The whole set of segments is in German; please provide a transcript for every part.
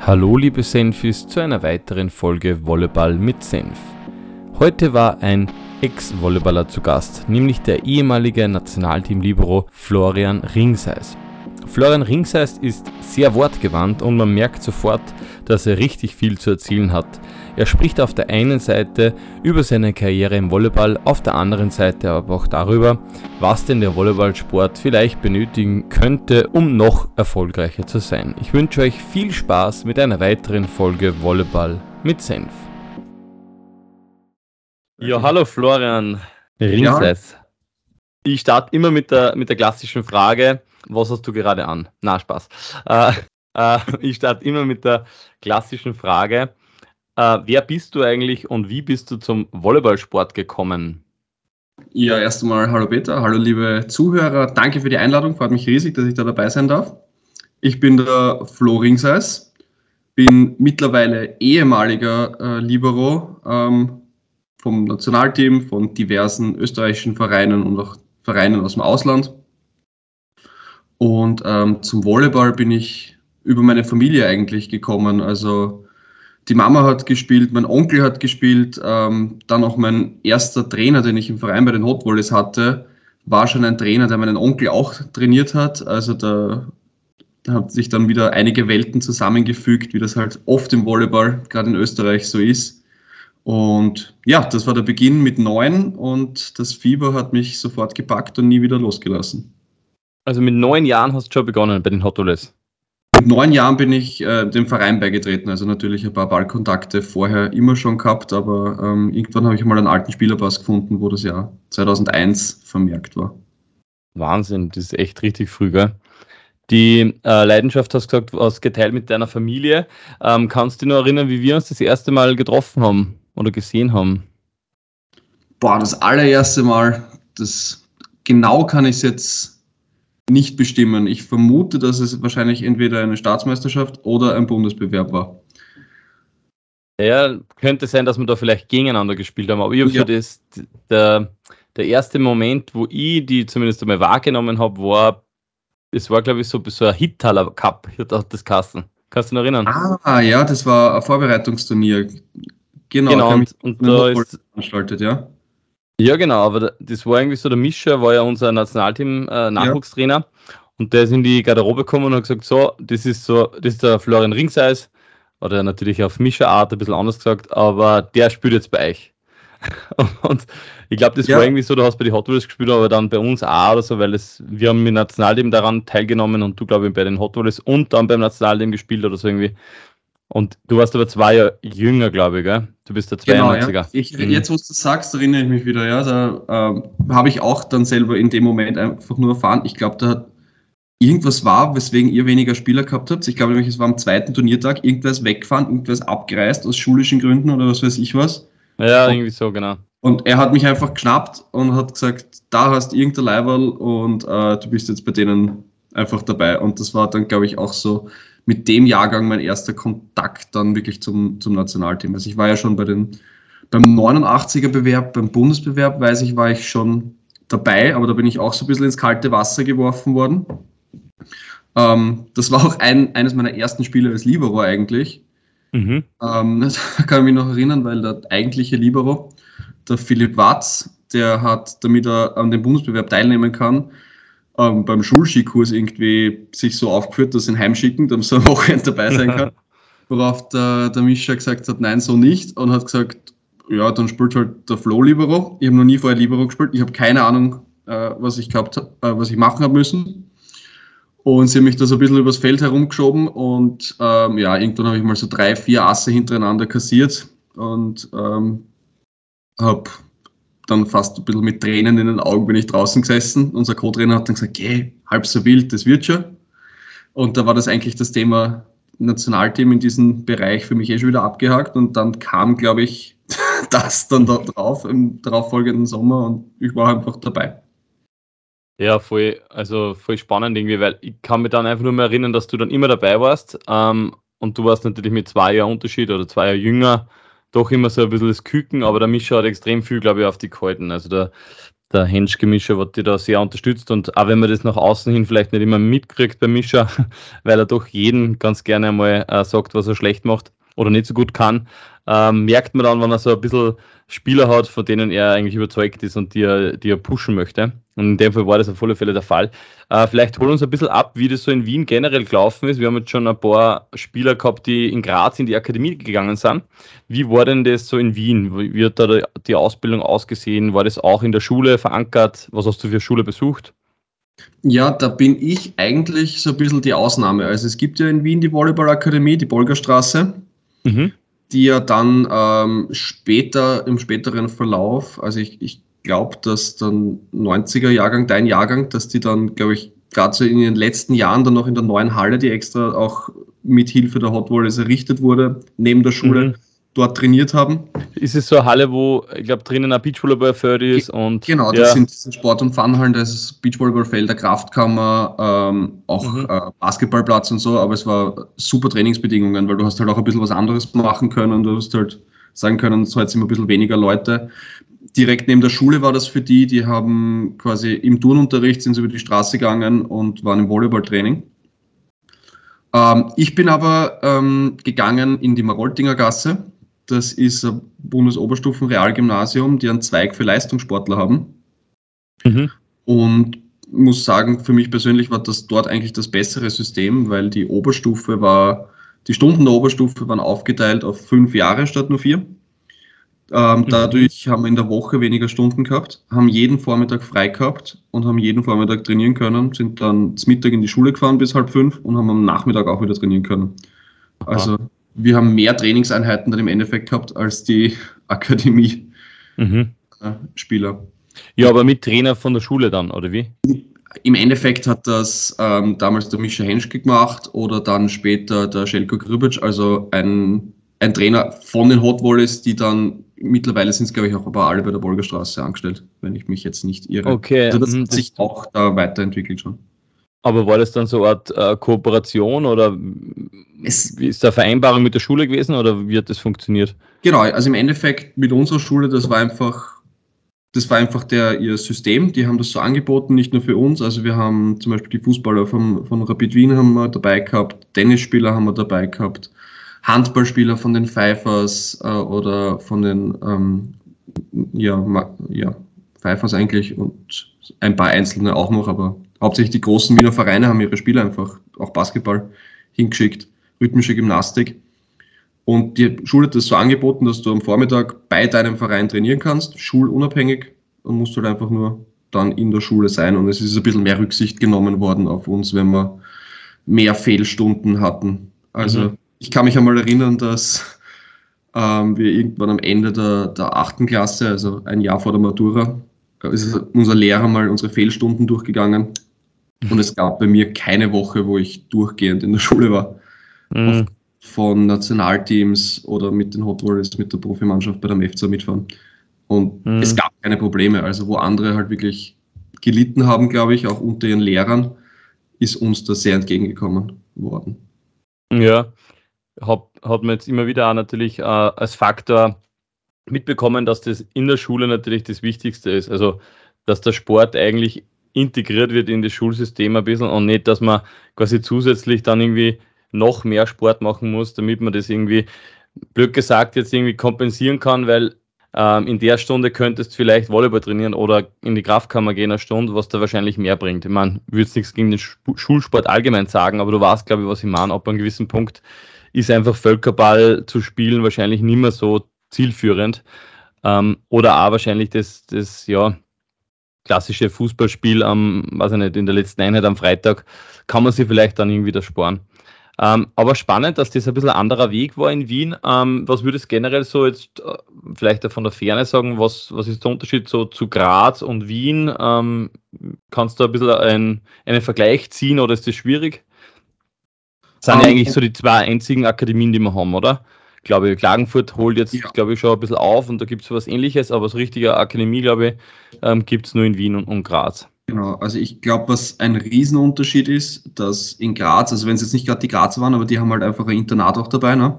Hallo liebe Senfis zu einer weiteren Folge Volleyball mit Senf. Heute war ein Ex-Volleyballer zu Gast, nämlich der ehemalige Nationalteam-Libero Florian Ringseis. Florian Ringseis ist sehr wortgewandt und man merkt sofort, dass er richtig viel zu erzählen hat. Er spricht auf der einen Seite über seine Karriere im Volleyball, auf der anderen Seite aber auch darüber, was denn der Volleyballsport vielleicht benötigen könnte, um noch erfolgreicher zu sein. Ich wünsche euch viel Spaß mit einer weiteren Folge Volleyball mit Senf. Ja, hallo Florian Ringseis. Ja. Ich starte immer mit der, mit der klassischen Frage, was hast du gerade an? Na, Spaß. Äh, äh, ich starte immer mit der klassischen Frage, äh, wer bist du eigentlich und wie bist du zum Volleyballsport gekommen? Ja, erst einmal hallo Peter, hallo liebe Zuhörer. Danke für die Einladung, freut mich riesig, dass ich da dabei sein darf. Ich bin der Flo Ringseis, bin mittlerweile ehemaliger äh, Libero ähm, vom Nationalteam, von diversen österreichischen Vereinen und auch Vereinen aus dem Ausland. Und ähm, zum Volleyball bin ich über meine Familie eigentlich gekommen. Also die Mama hat gespielt, mein Onkel hat gespielt, ähm, dann auch mein erster Trainer, den ich im Verein bei den Hot Volleys hatte, war schon ein Trainer, der meinen Onkel auch trainiert hat. Also da, da hat sich dann wieder einige Welten zusammengefügt, wie das halt oft im Volleyball, gerade in Österreich, so ist. Und ja, das war der Beginn mit neun und das Fieber hat mich sofort gepackt und nie wieder losgelassen. Also mit neun Jahren hast du schon begonnen bei den Hot Volleys? Mit neun Jahren bin ich äh, dem Verein beigetreten, also natürlich ein paar Ballkontakte vorher immer schon gehabt, aber ähm, irgendwann habe ich mal einen alten Spielerpass gefunden, wo das Jahr 2001 vermerkt war. Wahnsinn, das ist echt richtig früh, gell? Die äh, Leidenschaft hast du gesagt, hast geteilt mit deiner Familie. Ähm, kannst du dich noch erinnern, wie wir uns das erste Mal getroffen haben oder gesehen haben? Boah, das allererste Mal, das genau kann ich es jetzt nicht bestimmen. Ich vermute, dass es wahrscheinlich entweder eine Staatsmeisterschaft oder ein Bundesbewerb war. Ja, könnte sein, dass wir da vielleicht gegeneinander gespielt haben, aber ich habe ja. das, der, der erste Moment, wo ich die zumindest einmal wahrgenommen habe, war, es war, glaube ich, so, so ein Hittaler Cup, hat das Kassen. Kannst du dich noch erinnern? Ah, ja, das war ein Vorbereitungsturnier. Genau, genau und, und da ist, veranstaltet, ja. Ja, genau, aber das war irgendwie so, der Mischer war ja unser Nationalteam-Nachwuchstrainer äh, ja. und der ist in die Garderobe gekommen und hat gesagt, so, das ist so, das ist der Florian Ringseis, oder natürlich auf Mischerart ein bisschen anders gesagt, aber der spielt jetzt bei euch. und ich glaube, das ja. war irgendwie so, du hast bei den Hot Wheels gespielt, aber dann bei uns auch oder so, weil es, wir haben mit Nationalteam daran teilgenommen und du, glaube ich, bei den Hot Wheels und dann beim Nationalteam gespielt oder so irgendwie. Und du warst aber zwei Jahre jünger, glaube ich, gell? Du bist der 92er. Genau, ja. ich, mhm. Jetzt, wo du das sagst, erinnere ich mich wieder, ja. Da äh, habe ich auch dann selber in dem Moment einfach nur erfahren. Ich glaube, da hat irgendwas war, weswegen ihr weniger Spieler gehabt habt. Ich glaube nämlich, es war am zweiten Turniertag, irgendwas weggefahren, irgendwas abgereist aus schulischen Gründen oder was weiß ich was. Ja, und, irgendwie so, genau. Und er hat mich einfach geschnappt und hat gesagt, da hast irgendein Leiberl und äh, du bist jetzt bei denen einfach dabei. Und das war dann, glaube ich, auch so mit dem Jahrgang mein erster Kontakt dann wirklich zum, zum Nationalteam. Also ich war ja schon bei den, beim 89er Bewerb, beim Bundesbewerb, weiß ich, war ich schon dabei, aber da bin ich auch so ein bisschen ins kalte Wasser geworfen worden. Ähm, das war auch ein, eines meiner ersten Spiele als Libero eigentlich. Mhm. Ähm, das kann ich mich noch erinnern, weil der eigentliche Libero, der Philipp Watz, der hat, damit er an dem Bundesbewerb teilnehmen kann, ähm, beim Schulskikurs irgendwie sich so aufgeführt, dass sie ihn heimschicken, damit er am Wochenende dabei sein kann. Worauf der, der Mischa gesagt hat, nein, so nicht. Und hat gesagt, ja, dann spielt halt der Flo Libero. Ich habe noch nie vorher Libero gespielt. Ich habe keine Ahnung, äh, was ich gehabt äh, was ich machen habe müssen. Und sie haben mich da so ein bisschen übers Feld herumgeschoben und ähm, ja, irgendwann habe ich mal so drei, vier Asse hintereinander kassiert und ähm, habe dann fast ein bisschen mit Tränen in den Augen bin ich draußen gesessen. Unser Co-Trainer hat dann gesagt, geh, halb so wild, das wird schon. Und da war das eigentlich das Thema Nationalteam in diesem Bereich für mich eh schon wieder abgehakt. Und dann kam, glaube ich, das dann da drauf im darauffolgenden Sommer und ich war einfach dabei. Ja, voll, also voll spannend irgendwie, weil ich kann mich dann einfach nur mehr erinnern, dass du dann immer dabei warst. Ähm, und du warst natürlich mit zwei Jahren Unterschied oder zwei Jahre jünger doch immer so ein bisschen das Küken, aber der Mischa hat extrem viel, glaube ich, auf die gehalten. Also der, der Henschke-Mischer wird die da sehr unterstützt und auch wenn man das nach außen hin vielleicht nicht immer mitkriegt beim Mischer, weil er doch jeden ganz gerne einmal äh, sagt, was er schlecht macht oder nicht so gut kann, ähm, merkt man dann, wenn er so ein bisschen Spieler hat, von denen er eigentlich überzeugt ist und die er, die er pushen möchte. Und in dem Fall war das auf alle Fälle der Fall. Äh, vielleicht hol uns ein bisschen ab, wie das so in Wien generell gelaufen ist. Wir haben jetzt schon ein paar Spieler gehabt, die in Graz in die Akademie gegangen sind. Wie war denn das so in Wien? Wie hat da die Ausbildung ausgesehen? War das auch in der Schule verankert? Was hast du für Schule besucht? Ja, da bin ich eigentlich so ein bisschen die Ausnahme. Also es gibt ja in Wien die Volleyballakademie, die Bolgerstraße. Mhm die ja dann ähm, später, im späteren Verlauf, also ich, ich glaube, dass dann 90er Jahrgang, dein Jahrgang, dass die dann, glaube ich, gerade so in den letzten Jahren dann noch in der neuen Halle, die extra auch mit Hilfe der Hot Wallers errichtet wurde, neben der Schule, mhm dort trainiert haben. Ist es so eine Halle, wo, ich glaube, drinnen ein Beachvolleyballfeld ist und. Genau, das ja. sind Sport- und Funhallen, da ist Beachvolleyballfelder, Kraftkammer, ähm, auch mhm. äh, Basketballplatz und so, aber es war super Trainingsbedingungen, weil du hast halt auch ein bisschen was anderes machen können, du hast halt sagen können, so jetzt sind wir ein bisschen weniger Leute. Direkt neben der Schule war das für die, die haben quasi im Turnunterricht sind sie über die Straße gegangen und waren im Volleyballtraining. Ähm, ich bin aber ähm, gegangen in die Maroltinger Gasse das ist ein Bundesoberstufen-Realgymnasium, die einen Zweig für Leistungssportler haben. Mhm. Und muss sagen, für mich persönlich war das dort eigentlich das bessere System, weil die Oberstufe war, die Stunden der Oberstufe waren aufgeteilt auf fünf Jahre statt nur vier. Ähm, mhm. Dadurch haben wir in der Woche weniger Stunden gehabt, haben jeden Vormittag frei gehabt und haben jeden Vormittag trainieren können, sind dann zum Mittag in die Schule gefahren bis halb fünf und haben am Nachmittag auch wieder trainieren können. Also wir haben mehr Trainingseinheiten dann im Endeffekt gehabt als die Akademie-Spieler. Mhm. Ja, aber mit Trainer von der Schule dann, oder wie? Im Endeffekt hat das ähm, damals der Mischa Henschke gemacht oder dann später der Schelko Grübic, also ein, ein Trainer von den Hot Volleys, die dann mittlerweile sind es, glaube ich, auch aber alle bei der Bolgerstraße angestellt, wenn ich mich jetzt nicht irre. Okay. Also das mhm, hat sich auch da weiterentwickelt schon. Aber war das dann so eine Art äh, Kooperation oder es, ist da Vereinbarung mit der Schule gewesen oder wie hat das funktioniert? Genau, also im Endeffekt mit unserer Schule, das war einfach, das war einfach der, ihr System. Die haben das so angeboten, nicht nur für uns. Also wir haben zum Beispiel die Fußballer vom, von Rapid Wien haben wir dabei gehabt, Tennisspieler haben wir dabei gehabt, Handballspieler von den Pfeifers äh, oder von den ähm, ja, ja, Pfeifers eigentlich und ein paar einzelne auch noch, aber hauptsächlich die großen Wiener Vereine haben ihre Spieler einfach, auch Basketball, hingeschickt, rhythmische Gymnastik. Und die Schule hat das so angeboten, dass du am Vormittag bei deinem Verein trainieren kannst, schulunabhängig, und musst halt einfach nur dann in der Schule sein. Und es ist ein bisschen mehr Rücksicht genommen worden auf uns, wenn wir mehr Fehlstunden hatten. Also mhm. Ich kann mich einmal erinnern, dass ähm, wir irgendwann am Ende der, der achten Klasse, also ein Jahr vor der Matura, ist unser Lehrer mal unsere Fehlstunden durchgegangen und es gab bei mir keine Woche, wo ich durchgehend in der Schule war. Mhm. Von Nationalteams oder mit den Hot Warriors, mit der Profimannschaft bei der MEFZA mitfahren. Und mhm. es gab keine Probleme. Also, wo andere halt wirklich gelitten haben, glaube ich, auch unter ihren Lehrern, ist uns da sehr entgegengekommen worden. Ja, hat, hat man jetzt immer wieder auch natürlich äh, als Faktor mitbekommen, dass das in der Schule natürlich das Wichtigste ist. Also, dass der Sport eigentlich integriert wird in das Schulsystem ein bisschen und nicht, dass man quasi zusätzlich dann irgendwie noch mehr Sport machen muss, damit man das irgendwie, blöd gesagt, jetzt irgendwie kompensieren kann, weil ähm, in der Stunde könntest du vielleicht Volleyball trainieren oder in die Kraftkammer gehen eine Stunde, was da wahrscheinlich mehr bringt. Ich meine, würde nichts gegen den Schulsport allgemein sagen, aber du weißt, glaube ich, was ich meine. Ab einem gewissen Punkt ist einfach Völkerball zu spielen wahrscheinlich nicht mehr so zielführend. Ähm, oder auch wahrscheinlich das, das, ja, klassische Fußballspiel am, weiß ich nicht, in der letzten Einheit am Freitag, kann man sich vielleicht dann irgendwie das sparen. Ähm, aber spannend, dass das ein bisschen anderer Weg war in Wien. Ähm, was würdest du generell so jetzt äh, vielleicht von der Ferne sagen? Was, was ist der Unterschied so zu Graz und Wien? Ähm, kannst du ein bisschen ein, einen Vergleich ziehen oder ist das schwierig? Das sind ja ähm, eigentlich so die zwei einzigen Akademien, die wir haben, oder? glaube ich, Klagenfurt holt jetzt, ja. glaube ich, schon ein bisschen auf und da gibt es was ähnliches, aber so richtige Akademie, glaube ich, ähm, gibt es nur in Wien und, und Graz. Genau, also ich glaube, was ein Riesenunterschied ist, dass in Graz, also wenn es jetzt nicht gerade die Grazer waren, aber die haben halt einfach ein Internat auch dabei, ne?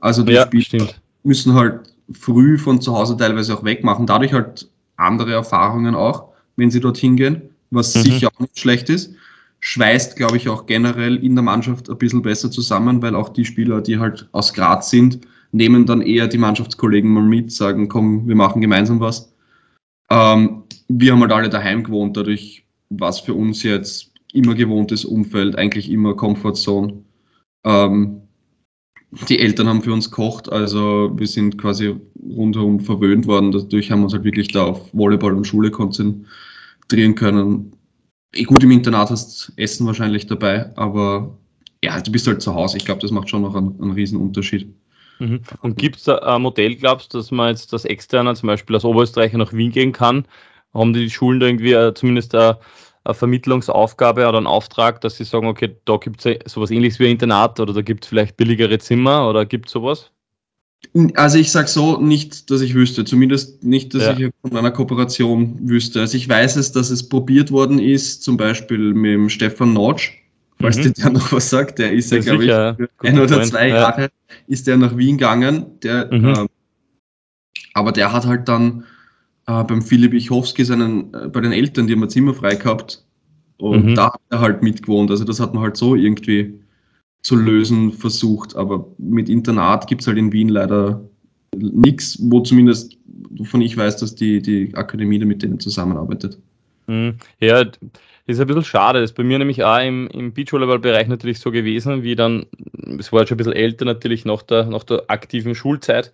Also die ja, Spieler müssen halt früh von zu Hause teilweise auch wegmachen. Dadurch halt andere Erfahrungen auch, wenn sie dorthin gehen, was mhm. sicher auch nicht schlecht ist. Schweißt, glaube ich, auch generell in der Mannschaft ein bisschen besser zusammen, weil auch die Spieler, die halt aus Graz sind, nehmen dann eher die Mannschaftskollegen mal mit, sagen, komm, wir machen gemeinsam was. Ähm, wir haben halt alle daheim gewohnt, dadurch war es für uns jetzt immer gewohntes Umfeld, eigentlich immer Comfortzone. Ähm, die Eltern haben für uns gekocht, also wir sind quasi rundherum verwöhnt worden. Dadurch haben wir uns halt wirklich da auf Volleyball und Schule konzentrieren können. Eh gut, im Internat hast Essen wahrscheinlich dabei, aber ja, du bist halt zu Hause. Ich glaube, das macht schon noch einen, einen riesen Unterschied. Mhm. Und gibt es da ein Modell, glaubst du, dass man jetzt das Externe zum Beispiel aus Oberösterreich nach Wien gehen kann? Haben die Schulen da irgendwie äh, zumindest eine, eine Vermittlungsaufgabe oder einen Auftrag, dass sie sagen, okay, da gibt es sowas ähnliches wie ein Internat oder da gibt es vielleicht billigere Zimmer oder gibt es sowas? Also ich sage so, nicht, dass ich wüsste, zumindest nicht, dass ja. ich von einer Kooperation wüsste. Also ich weiß es, dass es probiert worden ist, zum Beispiel mit dem Stefan Notch, falls mhm. der noch was sagt, der ist ja, ja glaube ich, ein oder zwei ja. Jahre ist der nach Wien gegangen, der, mhm. äh, aber der hat halt dann äh, beim Philipp Ichowski seinen, äh, bei den Eltern, die haben ein Zimmer frei gehabt und mhm. da hat er halt mitgewohnt. Also das hat man halt so irgendwie zu lösen versucht, aber mit Internat gibt es halt in Wien leider nichts, wo zumindest von ich weiß, dass die, die Akademie da mit denen zusammenarbeitet. Mhm. Ja, das ist ein bisschen schade. Das ist bei mir nämlich auch im, im Beachvolleyball-Bereich natürlich so gewesen, wie dann, es war jetzt schon ein bisschen älter natürlich nach der, nach der aktiven Schulzeit,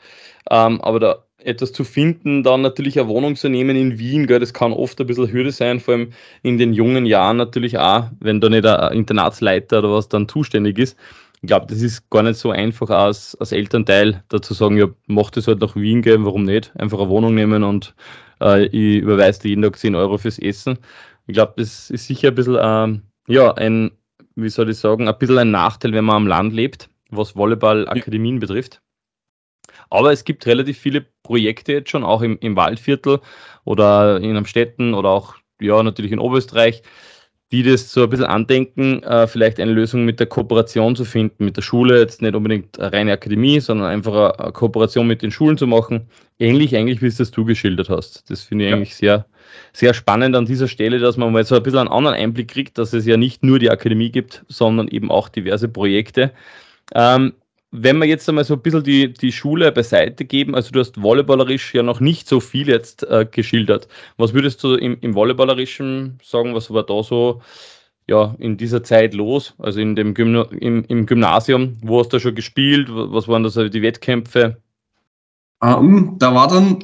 ähm, aber da etwas zu finden, dann natürlich eine Wohnung zu nehmen in Wien, gell, das kann oft ein bisschen Hürde sein, vor allem in den jungen Jahren natürlich auch, wenn da nicht ein Internatsleiter oder was dann zuständig ist. Ich glaube, das ist gar nicht so einfach als, als Elternteil dazu sagen, ja, mach das halt nach Wien gehen, warum nicht? Einfach eine Wohnung nehmen und äh, ich überweise dir jeden Tag 10 Euro fürs Essen. Ich glaube, das ist sicher ein bisschen, ähm, ja, ein, wie soll ich sagen, ein bisschen ein Nachteil, wenn man am Land lebt, was Volleyball-Akademien ja. betrifft. Aber es gibt relativ viele Projekte jetzt schon, auch im, im Waldviertel oder in Amstetten oder auch, ja, natürlich in Oberösterreich, die das so ein bisschen andenken, äh, vielleicht eine Lösung mit der Kooperation zu finden, mit der Schule, jetzt nicht unbedingt eine reine Akademie, sondern einfach eine, eine Kooperation mit den Schulen zu machen. Ähnlich eigentlich, wie es das du geschildert hast. Das finde ich ja. eigentlich sehr, sehr spannend an dieser Stelle, dass man mal so ein bisschen einen anderen Einblick kriegt, dass es ja nicht nur die Akademie gibt, sondern eben auch diverse Projekte. Ähm, wenn wir jetzt einmal so ein bisschen die, die Schule beiseite geben, also du hast volleyballerisch ja noch nicht so viel jetzt äh, geschildert. Was würdest du im, im Volleyballerischen sagen, was war da so ja, in dieser Zeit los, also in dem Gymna im, im Gymnasium? Wo hast du schon gespielt? Was waren da so die Wettkämpfe? Um, da war dann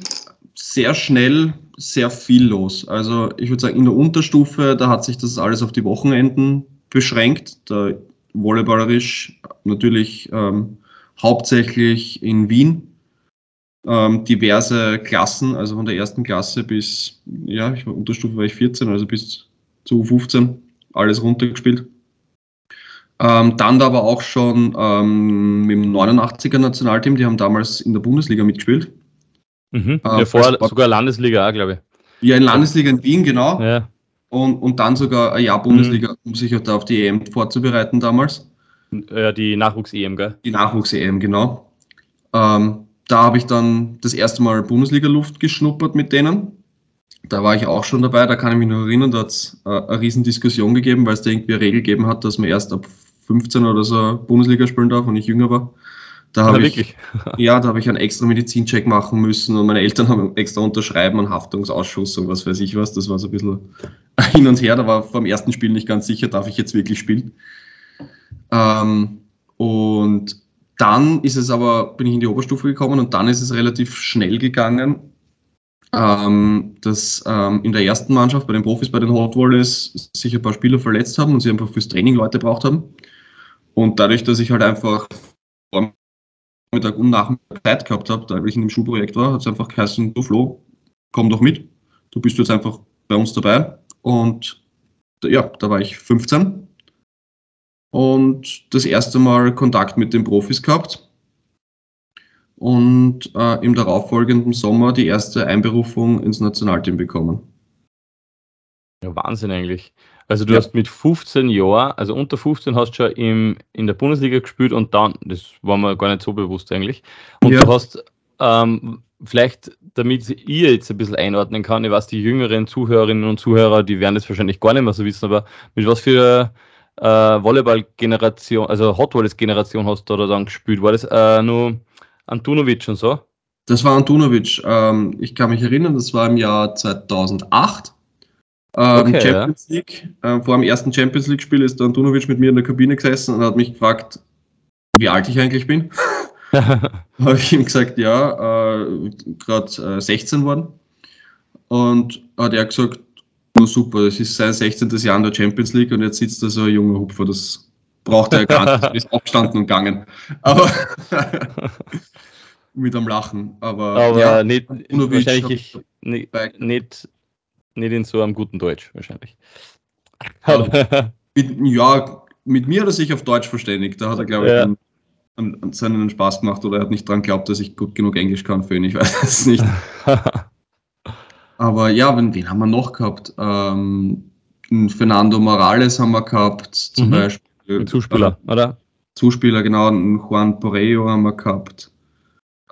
sehr schnell sehr viel los. Also ich würde sagen, in der Unterstufe, da hat sich das alles auf die Wochenenden beschränkt. Da volleyballerisch natürlich ähm, hauptsächlich in Wien. Ähm, diverse Klassen, also von der ersten Klasse bis, ja, ich war Unterstufe war ich 14, also bis zu 15, alles runtergespielt. Ähm, dann aber auch schon ähm, mit dem 89er Nationalteam, die haben damals in der Bundesliga mitgespielt. Mhm. Äh, ja, vorher sogar Landesliga glaube ich. Ja, in Landesliga in Wien, genau. Ja und, und dann sogar ein Jahr Bundesliga, mhm. um sich halt auf die EM vorzubereiten damals. Ja, die Nachwuchs-EM, gell? Die Nachwuchs-EM, genau. Ähm, da habe ich dann das erste Mal Bundesliga-Luft geschnuppert mit denen. Da war ich auch schon dabei, da kann ich mich noch erinnern, da hat es äh, eine riesen Diskussion gegeben, weil es da irgendwie eine Regel gegeben hat, dass man erst ab 15 oder so Bundesliga spielen darf und ich jünger war. Da habe ich, ja, da habe ich einen extra Medizincheck machen müssen und meine Eltern haben extra unterschreiben einen Haftungsausschuss und was weiß ich was. Das war so ein bisschen hin und her. Da war vor dem ersten Spiel nicht ganz sicher, darf ich jetzt wirklich spielen. Ähm, und dann ist es aber, bin ich in die Oberstufe gekommen und dann ist es relativ schnell gegangen, ähm, dass ähm, in der ersten Mannschaft bei den Profis, bei den Hot Volleys sich ein paar Spieler verletzt haben und sie einfach fürs Training Leute braucht haben. Und dadurch, dass ich halt einfach Mittag und Nachmittag Zeit gehabt habe, da ich in dem Schulprojekt war, hat es einfach geheißen, du Flo, komm doch mit. Du bist jetzt einfach bei uns dabei. Und ja, da war ich 15 und das erste Mal Kontakt mit den Profis gehabt. Und äh, im darauffolgenden Sommer die erste Einberufung ins Nationalteam bekommen. Ja, Wahnsinn eigentlich. Also du ja. hast mit 15 Jahren, also unter 15 hast du schon im, in der Bundesliga gespielt und dann, das war mir gar nicht so bewusst eigentlich. Und ja. du hast, ähm, vielleicht, damit ihr jetzt ein bisschen einordnen kann, ich weiß, die jüngeren Zuhörerinnen und Zuhörer, die werden es wahrscheinlich gar nicht mehr so wissen, aber mit was für äh, Volleyball-Generation, also Hot Wallets-Generation hast du da dann gespielt? War das äh, nur Antunovic und so? Das war Antunovic. Ähm, ich kann mich erinnern, das war im Jahr 2008. Ähm, okay, Champions ja. League. Äh, vor dem ersten Champions League-Spiel ist der Antunovic mit mir in der Kabine gesessen und hat mich gefragt, wie alt ich eigentlich bin. habe ich ihm gesagt, ja, äh, gerade äh, 16 worden. Und hat er gesagt, nur super, das ist sein 16. Jahr in der Champions League und jetzt sitzt da so ein junger Hupfer, das braucht er gar nicht, ist abgestanden und gegangen. Aber mit am Lachen. Aber, Aber ja, nicht, wahrscheinlich nicht, nicht, nicht in so einem guten Deutsch, wahrscheinlich. mit, ja, mit mir hat er sich auf Deutsch verständigt. Da hat er, glaube ich, ja an, an seinen Spaß gemacht oder er hat nicht dran geglaubt, dass ich gut genug Englisch kann für ihn. Ich weiß es nicht. Aber ja, wen, wen haben wir noch gehabt? Ähm, Fernando Morales haben wir gehabt, zum mhm. Beispiel. Ein Zuspieler, äh, oder? Zuspieler, genau. Juan Poreo haben wir gehabt.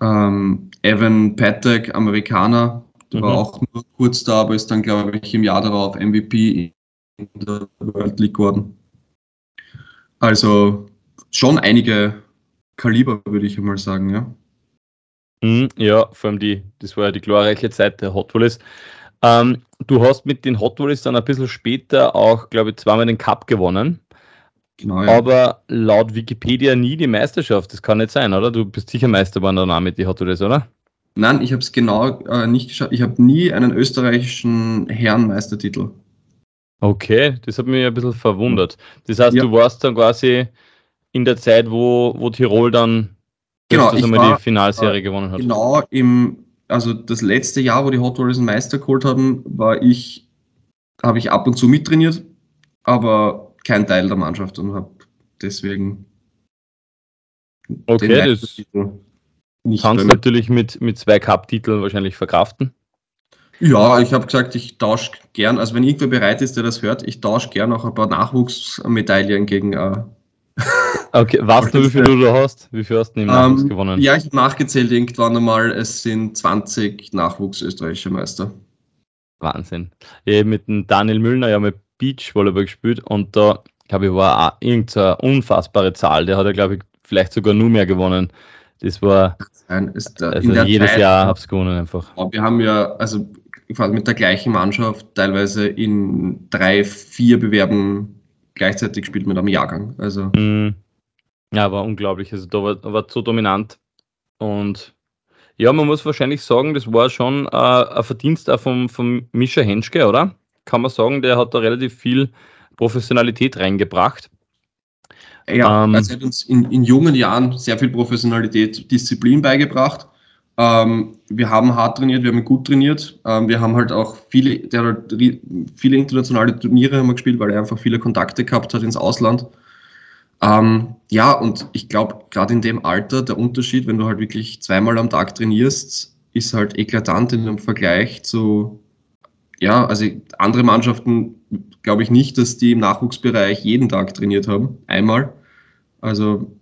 Ähm, Evan Patek, Amerikaner, der mhm. war auch nur kurz da, aber ist dann, glaube ich, im Jahr darauf MVP in der World League geworden. Also schon einige Kaliber, würde ich einmal sagen, ja. Mhm, ja, vor allem die, das war ja die glorreiche Zeit der Hot Wheels. Ähm, du hast mit den Hot Wheels dann ein bisschen später auch, glaube ich, zweimal den Cup gewonnen. Genau, ja. Aber laut Wikipedia nie die Meisterschaft. Das kann nicht sein, oder? Du bist sicher Meister geworden danach mit den Hot Wheels, oder? Nein, ich habe es genau äh, nicht geschafft. Ich habe nie einen österreichischen Herrenmeistertitel. Okay, das hat mich ein bisschen verwundert. Das heißt, ja. du warst dann quasi in der Zeit, wo, wo Tirol dann genau, ich war, die Finalserie äh, gewonnen hat. Genau, im, also das letzte Jahr, wo die Hot einen Meister geholt haben, war ich, habe ich ab und zu mittrainiert, aber kein Teil der Mannschaft und habe deswegen okay, das nicht kannst du natürlich mit, mit zwei Cup-Titeln wahrscheinlich verkraften. Ja, ich habe gesagt, ich tausche gern, also wenn irgendwer bereit ist, der das hört, ich tausche gern auch ein paar Nachwuchsmedaillen gegen äh, Okay, weißt du, wie viel du da hast? Wie viel hast du im Nachwuchs um, ähm, gewonnen? Ja, ich habe nachgezählt irgendwann einmal. Es sind 20 Nachwuchs-österreichische Meister. Wahnsinn. Ich mit dem Daniel Müllner ja mit Beachvolleyball gespielt und da, glaube ich, war auch irgendeine unfassbare Zahl. Der hat ja, glaube ich, vielleicht sogar nur mehr gewonnen. Das war Nein, ist, also jedes Zeit, Jahr habe ich gewonnen einfach. Wir haben ja, also mit der gleichen Mannschaft teilweise in drei, vier Bewerben gleichzeitig gespielt mit einem Jahrgang. Also. Mm. Ja, war unglaublich. Also da war, war so dominant. Und ja, man muss wahrscheinlich sagen, das war schon äh, ein Verdienst auch vom, vom Mischa Henschke, oder? Kann man sagen, der hat da relativ viel Professionalität reingebracht. Ja, ähm, also er hat uns in, in jungen Jahren sehr viel Professionalität, Disziplin beigebracht. Ähm, wir haben hart trainiert, wir haben gut trainiert. Ähm, wir haben halt auch viele, der hat viele internationale Turniere haben wir gespielt, weil er einfach viele Kontakte gehabt hat ins Ausland. Ähm, ja, und ich glaube, gerade in dem Alter, der Unterschied, wenn du halt wirklich zweimal am Tag trainierst, ist halt eklatant in dem Vergleich zu, ja, also andere Mannschaften glaube ich nicht, dass die im Nachwuchsbereich jeden Tag trainiert haben. Einmal. Also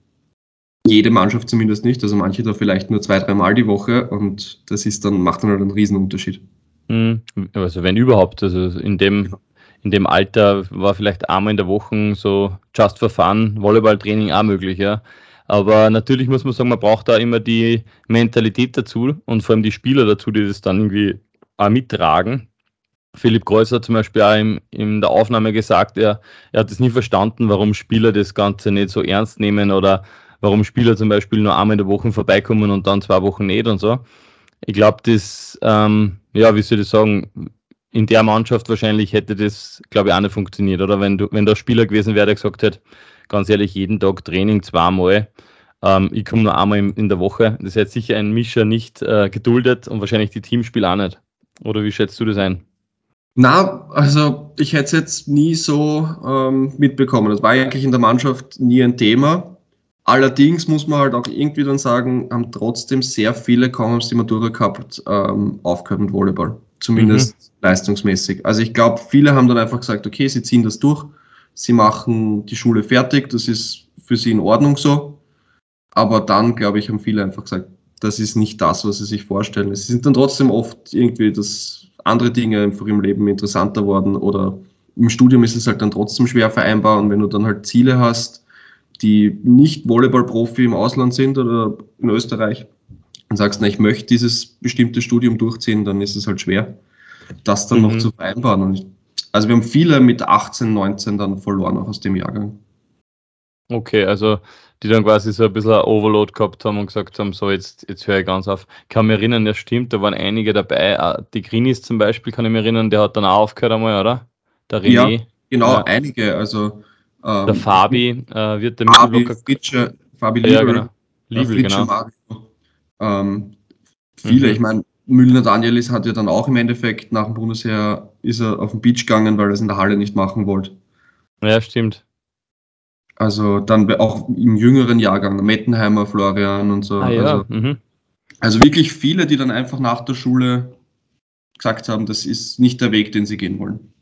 jede Mannschaft zumindest nicht. Also manche da vielleicht nur zwei, dreimal die Woche und das ist dann, macht dann halt einen Riesenunterschied. Hm, also wenn überhaupt, also in dem, in dem Alter war vielleicht einmal in der Woche so just for fun, Volleyballtraining auch möglich, ja. Aber natürlich muss man sagen, man braucht da immer die Mentalität dazu und vor allem die Spieler dazu, die das dann irgendwie auch mittragen. Philipp Kreuzer hat zum Beispiel auch im, in der Aufnahme gesagt, er, er hat es nie verstanden, warum Spieler das Ganze nicht so ernst nehmen oder warum Spieler zum Beispiel nur einmal in der Woche vorbeikommen und dann zwei Wochen nicht und so. Ich glaube, das, ähm, ja, wie soll ich sagen, in der Mannschaft wahrscheinlich hätte das, glaube ich, auch nicht funktioniert. Oder wenn du, wenn da Spieler gewesen wäre, der gesagt hätte, ganz ehrlich, jeden Tag Training zweimal, ähm, ich komme nur einmal in, in, der Woche. Das hätte sicher ein Mischer nicht äh, geduldet und wahrscheinlich die Teamspiele auch nicht. Oder wie schätzt du das ein? Na, also ich hätte es jetzt nie so ähm, mitbekommen. Das war eigentlich in der Mannschaft nie ein Thema. Allerdings muss man halt auch irgendwie dann sagen, haben trotzdem sehr viele kaum haben die Matura gehabt, ähm, aufgehört mit Volleyball. Zumindest mhm. leistungsmäßig. Also ich glaube, viele haben dann einfach gesagt, okay, sie ziehen das durch, sie machen die Schule fertig, das ist für sie in Ordnung so. Aber dann, glaube ich, haben viele einfach gesagt, das ist nicht das, was sie sich vorstellen. Es sind dann trotzdem oft irgendwie das andere Dinge einfach im Leben interessanter worden oder im Studium ist es halt dann trotzdem schwer vereinbar und wenn du dann halt Ziele hast, die nicht Volleyball-Profi im Ausland sind oder in Österreich und sagst, na, ich möchte dieses bestimmte Studium durchziehen, dann ist es halt schwer, das dann mhm. noch zu vereinbaren. Und ich, also wir haben viele mit 18, 19 dann verloren auch aus dem Jahrgang. Okay, also die dann quasi so ein bisschen ein Overload gehabt haben und gesagt haben, so jetzt, jetzt höre ich ganz auf. Ich kann mich erinnern, ja stimmt, da waren einige dabei. Die Grinis zum Beispiel, kann ich mich erinnern, der hat dann auch aufgehört einmal, oder? Der René. Ja, genau, ja. einige. Also ähm, der Fabi äh, wird der Fabi, Fritsche, Fabi Liebel, ja, genau. Liebel, genau. Ähm, viele, mhm. ich meine, Müllner Danielis hat ja dann auch im Endeffekt nach dem Bundesheer ist er auf den Beach gegangen, weil er es in der Halle nicht machen wollte. Ja, stimmt. Also dann auch im jüngeren Jahrgang, Mettenheimer, Florian und so. Ah, ja. also, mhm. also wirklich viele, die dann einfach nach der Schule gesagt haben, das ist nicht der Weg, den sie gehen wollen.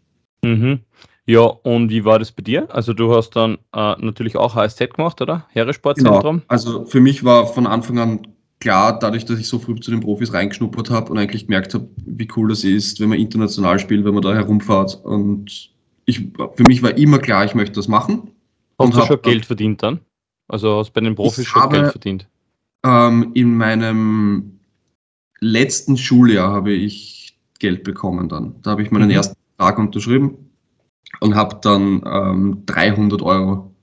Mhm. Ja, und wie war das bei dir? Also du hast dann äh, natürlich auch HSZ gemacht, oder? Heeressportzentrum? Genau. Also für mich war von Anfang an klar, dadurch, dass ich so früh zu den Profis reingeschnuppert habe und eigentlich gemerkt habe, wie cool das ist, wenn man international spielt, wenn man da herumfahrt. Und ich, für mich war immer klar, ich möchte das machen. Hast du schon Geld verdient dann? Also hast du bei den Profis schon habe, Geld verdient? Ähm, in meinem letzten Schuljahr habe ich Geld bekommen dann. Da habe ich meinen mhm. ersten Vertrag unterschrieben und habe dann ähm, 300 Euro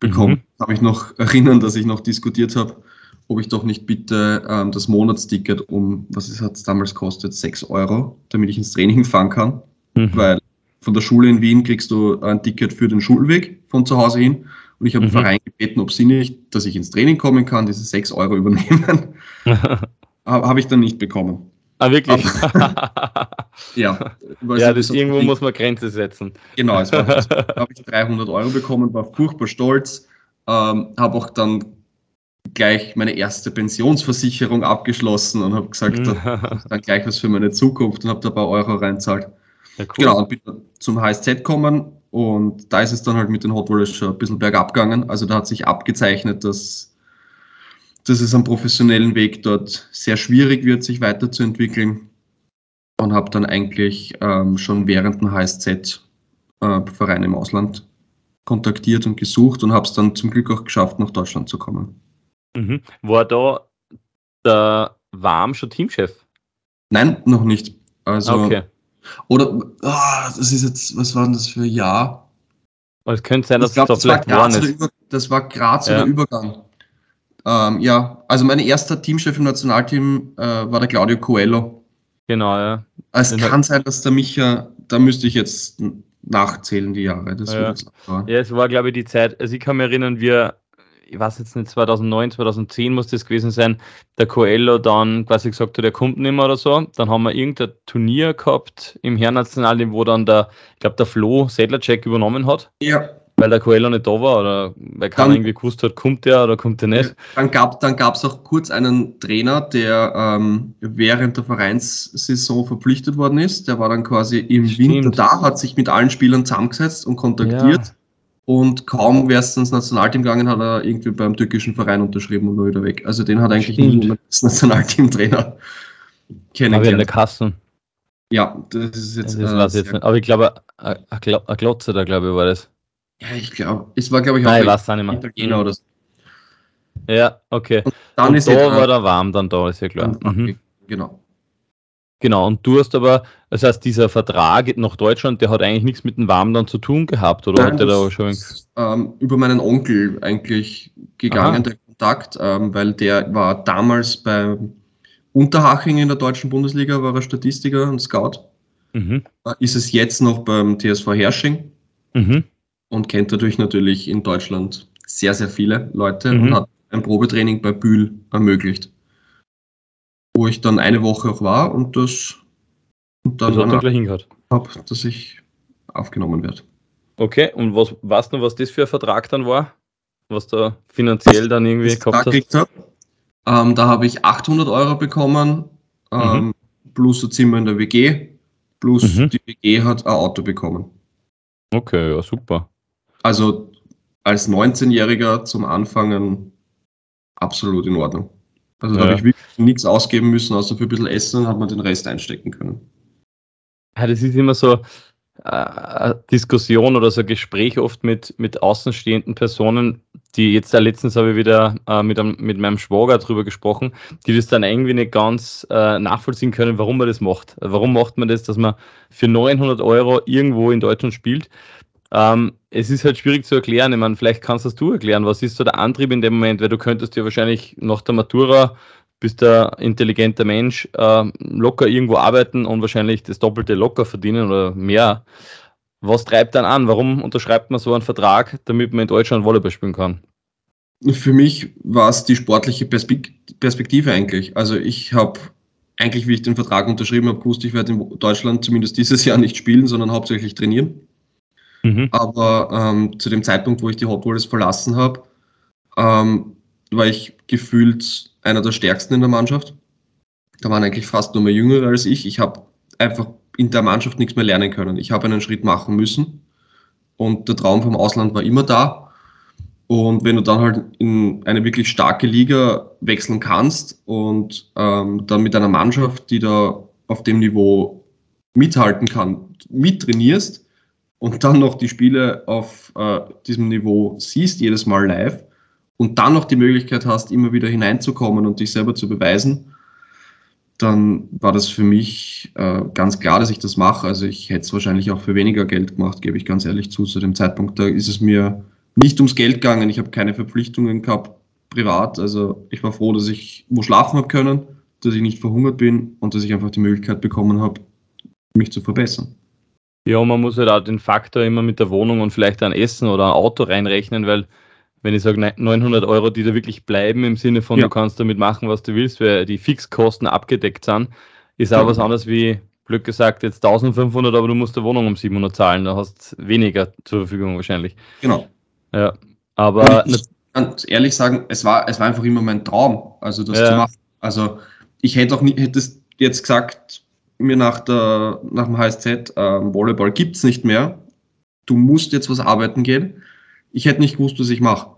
bekommen. Mhm. Habe ich noch erinnern, dass ich noch diskutiert habe, ob ich doch nicht bitte ähm, das Monatsticket um, was es hat damals kostet, 6 Euro, damit ich ins Training fahren kann. Mhm. Weil von der Schule in Wien kriegst du ein Ticket für den Schulweg von zu Hause hin. Und ich habe mhm. den Verein gebeten, ob sie nicht, dass ich ins Training kommen kann, diese 6 Euro übernehmen. habe ich dann nicht bekommen. Ah, wirklich? ja. Ja, das irgendwo muss man Grenze setzen. Genau, es war, habe ich 300 Euro bekommen, war furchtbar stolz, ähm, habe auch dann gleich meine erste Pensionsversicherung abgeschlossen und habe gesagt, ist dann gleich was für meine Zukunft und habe da ein paar Euro reinzahlt. Ja, cool. Genau, und bin zum HSZ gekommen und da ist es dann halt mit den Hot Wallers schon ein bisschen bergab gegangen. Also da hat sich abgezeichnet, dass, dass es am professionellen Weg dort sehr schwierig wird, sich weiterzuentwickeln. Und habe dann eigentlich ähm, schon während dem HSZ äh, Vereine im Ausland kontaktiert und gesucht und habe es dann zum Glück auch geschafft, nach Deutschland zu kommen. Mhm. War da der Warm schon Teamchef? Nein, noch nicht. Also, okay. Oder, oh, das ist jetzt, was war denn das für ein Jahr? Es könnte sein, dass ich glaub, das, vielleicht war ist. Über, das war Graz ja. oder Übergang. Ähm, ja, also mein erster Teamchef im Nationalteam äh, war der Claudio Coelho. Genau, ja. Es Den kann sein, dass der Micha, da müsste ich jetzt nachzählen, die Jahre. Das ja. ja, es war, glaube ich, die Zeit, also ich kann mich erinnern, wir ich weiß jetzt nicht, 2009, 2010 muss das gewesen sein, der Coelho dann quasi gesagt hat, er kommt nicht mehr oder so. Dann haben wir irgendein Turnier gehabt im Herrennational, wo dann der, ich glaube, der Flo Sedlacek übernommen hat. Ja. Weil der Coelho nicht da war oder weil keiner irgendwie gewusst hat, kommt der oder kommt der nicht. Dann gab es dann auch kurz einen Trainer, der ähm, während der Vereinssaison verpflichtet worden ist. Der war dann quasi im Stimmt. Winter da, hat sich mit allen Spielern zusammengesetzt und kontaktiert. Ja und kaum wäre es ins Nationalteam gegangen, hat er irgendwie beim türkischen Verein unterschrieben und nur wieder weg. Also den hat eigentlich niemand als Nationalteam-Trainer kennengelernt. Aber in der Kassen. Ja, das ist jetzt. Das äh, jetzt nicht. Aber ich glaube, ein Glotze da, glaube ich, war das. Ja, ich glaube, es war, glaube ich, auch Nein, ich nicht mehr. Italiener oder so. Ja, okay. Und, dann und ist da war der warm dann da, ist ja klar. Mhm. Genau. Genau, und du hast aber, das heißt, dieser Vertrag nach Deutschland, der hat eigentlich nichts mit dem Warm dann zu tun gehabt, oder? Nein, da schon ist, ähm, über meinen Onkel eigentlich gegangen, Aha. der Kontakt, ähm, weil der war damals bei Unterhaching in der deutschen Bundesliga, war er Statistiker und Scout. Mhm. Ist es jetzt noch beim TSV Hersching mhm. und kennt dadurch natürlich in Deutschland sehr, sehr viele Leute mhm. und hat ein Probetraining bei Bühl ermöglicht wo ich dann eine Woche auch war und das und dann, das hat gleich hingehört. Hab, dass ich aufgenommen werde. Okay, und was weißt du, was das für ein Vertrag dann war? Was da finanziell dann irgendwie was gehabt hast? Ähm, da habe ich 800 Euro bekommen, ähm, mhm. plus ein Zimmer in der WG, plus mhm. die WG hat ein Auto bekommen. Okay, ja, super. Also als 19-Jähriger zum Anfangen absolut in Ordnung. Also da ja. habe ich wirklich nichts ausgeben müssen, außer für ein bisschen Essen und hat man den Rest einstecken können. Ja, das ist immer so äh, Diskussion oder so ein Gespräch oft mit, mit außenstehenden Personen, die jetzt äh, letztens habe ich wieder äh, mit, einem, mit meinem Schwager darüber gesprochen, die das dann irgendwie nicht ganz äh, nachvollziehen können, warum man das macht. Warum macht man das, dass man für 900 Euro irgendwo in Deutschland spielt? Ähm, es ist halt schwierig zu erklären. Ich meine, vielleicht kannst das du erklären. Was ist so der Antrieb in dem Moment? Weil du könntest ja wahrscheinlich nach der Matura bist ein intelligenter Mensch, äh, locker irgendwo arbeiten und wahrscheinlich das Doppelte locker verdienen oder mehr. Was treibt dann an? Warum unterschreibt man so einen Vertrag, damit man in Deutschland Volleyball spielen kann? Für mich war es die sportliche Perspektive eigentlich. Also ich habe eigentlich, wie ich den Vertrag unterschrieben habe, gewusst, ich werde in Deutschland zumindest dieses Jahr nicht spielen, sondern hauptsächlich trainieren. Mhm. Aber ähm, zu dem Zeitpunkt, wo ich die Hot Wheels verlassen habe, ähm, war ich gefühlt einer der stärksten in der Mannschaft. Da waren eigentlich fast nur mehr Jüngere als ich. Ich habe einfach in der Mannschaft nichts mehr lernen können. Ich habe einen Schritt machen müssen und der Traum vom Ausland war immer da. Und wenn du dann halt in eine wirklich starke Liga wechseln kannst und ähm, dann mit einer Mannschaft, die da auf dem Niveau mithalten kann, mittrainierst und dann noch die Spiele auf äh, diesem Niveau siehst, jedes Mal live, und dann noch die Möglichkeit hast, immer wieder hineinzukommen und dich selber zu beweisen, dann war das für mich äh, ganz klar, dass ich das mache. Also ich hätte es wahrscheinlich auch für weniger Geld gemacht, gebe ich ganz ehrlich zu. Zu dem Zeitpunkt, da ist es mir nicht ums Geld gegangen. Ich habe keine Verpflichtungen gehabt, privat. Also ich war froh, dass ich wo schlafen habe können, dass ich nicht verhungert bin und dass ich einfach die Möglichkeit bekommen habe, mich zu verbessern. Ja, man muss halt auch den Faktor immer mit der Wohnung und vielleicht ein Essen oder ein Auto reinrechnen, weil wenn ich sage 900 Euro, die da wirklich bleiben, im Sinne von, ja. du kannst damit machen, was du willst, weil die Fixkosten abgedeckt sind, ist auch ja. was anderes wie, blöd gesagt, jetzt 1500, aber du musst eine Wohnung um 700 zahlen, da hast weniger zur Verfügung wahrscheinlich. Genau. Ja, aber... ich kann ehrlich sagen, es war, es war einfach immer mein Traum, also das ja. zu machen. Also ich hätte auch nicht, hättest jetzt gesagt, mir nach, der, nach dem HSZ, äh, Volleyball gibt es nicht mehr, du musst jetzt was arbeiten gehen. Ich hätte nicht gewusst, was ich mache.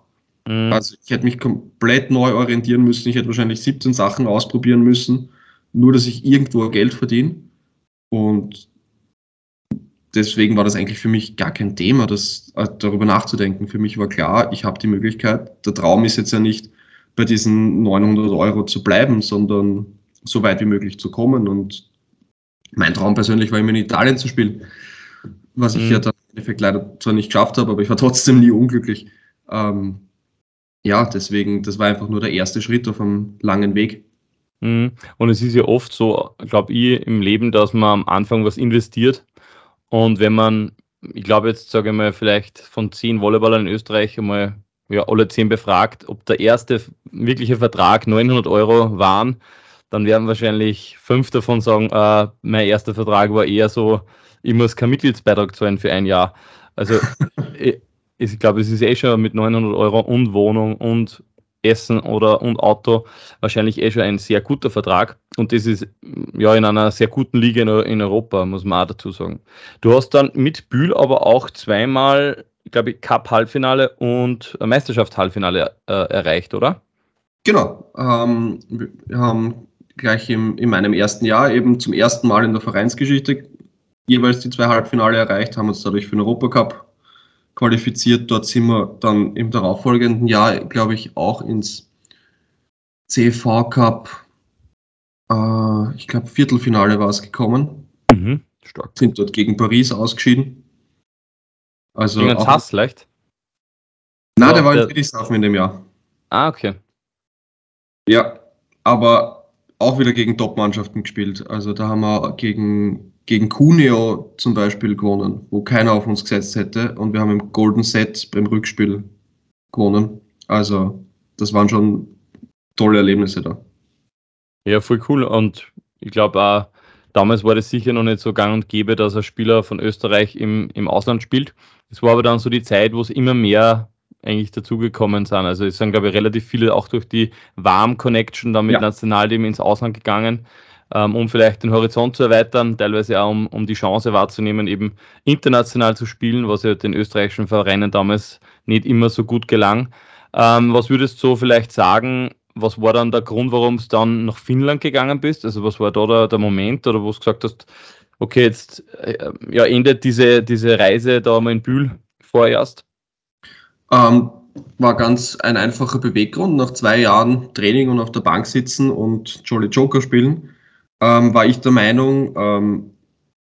Mhm. Also ich hätte mich komplett neu orientieren müssen. Ich hätte wahrscheinlich 17 Sachen ausprobieren müssen, nur dass ich irgendwo Geld verdiene. Und deswegen war das eigentlich für mich gar kein Thema, das, äh, darüber nachzudenken. Für mich war klar, ich habe die Möglichkeit. Der Traum ist jetzt ja nicht, bei diesen 900 Euro zu bleiben, sondern so weit wie möglich zu kommen. Und mein Traum persönlich war immer in Italien zu spielen, was ich mhm. ja dann im Endeffekt leider zwar nicht geschafft habe, aber ich war trotzdem nie unglücklich. Ähm, ja, deswegen, das war einfach nur der erste Schritt auf einem langen Weg. Mhm. Und es ist ja oft so, glaube ich, im Leben, dass man am Anfang was investiert und wenn man, ich glaube jetzt sage ich mal, vielleicht von zehn Volleyballern in Österreich einmal ja, alle zehn befragt, ob der erste wirkliche Vertrag 900 Euro waren, dann werden wahrscheinlich fünf davon sagen, äh, mein erster Vertrag war eher so, ich muss keinen Mitgliedsbeitrag zahlen für ein Jahr. Also ich glaube, es ist eh schon mit 900 Euro und Wohnung und Essen oder und Auto wahrscheinlich eh schon ein sehr guter Vertrag. Und das ist ja in einer sehr guten Liga in, in Europa, muss man auch dazu sagen. Du hast dann mit Bühl aber auch zweimal, glaube ich, Cup-Halbfinale und Meisterschaft-Halbfinale äh, erreicht, oder? Genau. Ähm, wir haben gleich im, in meinem ersten Jahr eben zum ersten Mal in der Vereinsgeschichte jeweils die zwei Halbfinale erreicht, haben uns dadurch für den Europacup qualifiziert. Dort sind wir dann im darauffolgenden Jahr, glaube ich, auch ins CV Cup, äh, ich glaube, Viertelfinale war es gekommen. Mhm, stark. Sind dort gegen Paris ausgeschieden. Also gegen auch, Hass leicht? Nein, der war in Friedrichshafen in dem Jahr. Ah, okay. Ja, aber auch wieder gegen Top-Mannschaften gespielt. Also da haben wir gegen gegen Cuneo zum Beispiel gewonnen, wo keiner auf uns gesetzt hätte. Und wir haben im Golden Set beim Rückspiel gewonnen. Also, das waren schon tolle Erlebnisse da. Ja, voll cool. Und ich glaube auch, damals war das sicher noch nicht so gang und gäbe, dass ein Spieler von Österreich im, im Ausland spielt. Es war aber dann so die Zeit, wo es immer mehr eigentlich dazugekommen sind. Also es sind, glaube ich, relativ viele auch durch die Warm-Connection dann mit ja. Nationalteam ins Ausland gegangen ähm, um vielleicht den Horizont zu erweitern, teilweise auch um, um die Chance wahrzunehmen, eben international zu spielen, was ja den österreichischen Vereinen damals nicht immer so gut gelang. Ähm, was würdest du vielleicht sagen, was war dann der Grund, warum es dann nach Finnland gegangen bist? Also was war da der, der Moment oder wo du gesagt hast, okay, jetzt äh, ja, endet diese, diese Reise da mal in Bühl vorerst? Ähm, war ganz ein einfacher Beweggrund. Nach zwei Jahren Training und auf der Bank sitzen und Jolly Joker spielen, ähm, war ich der Meinung, ähm,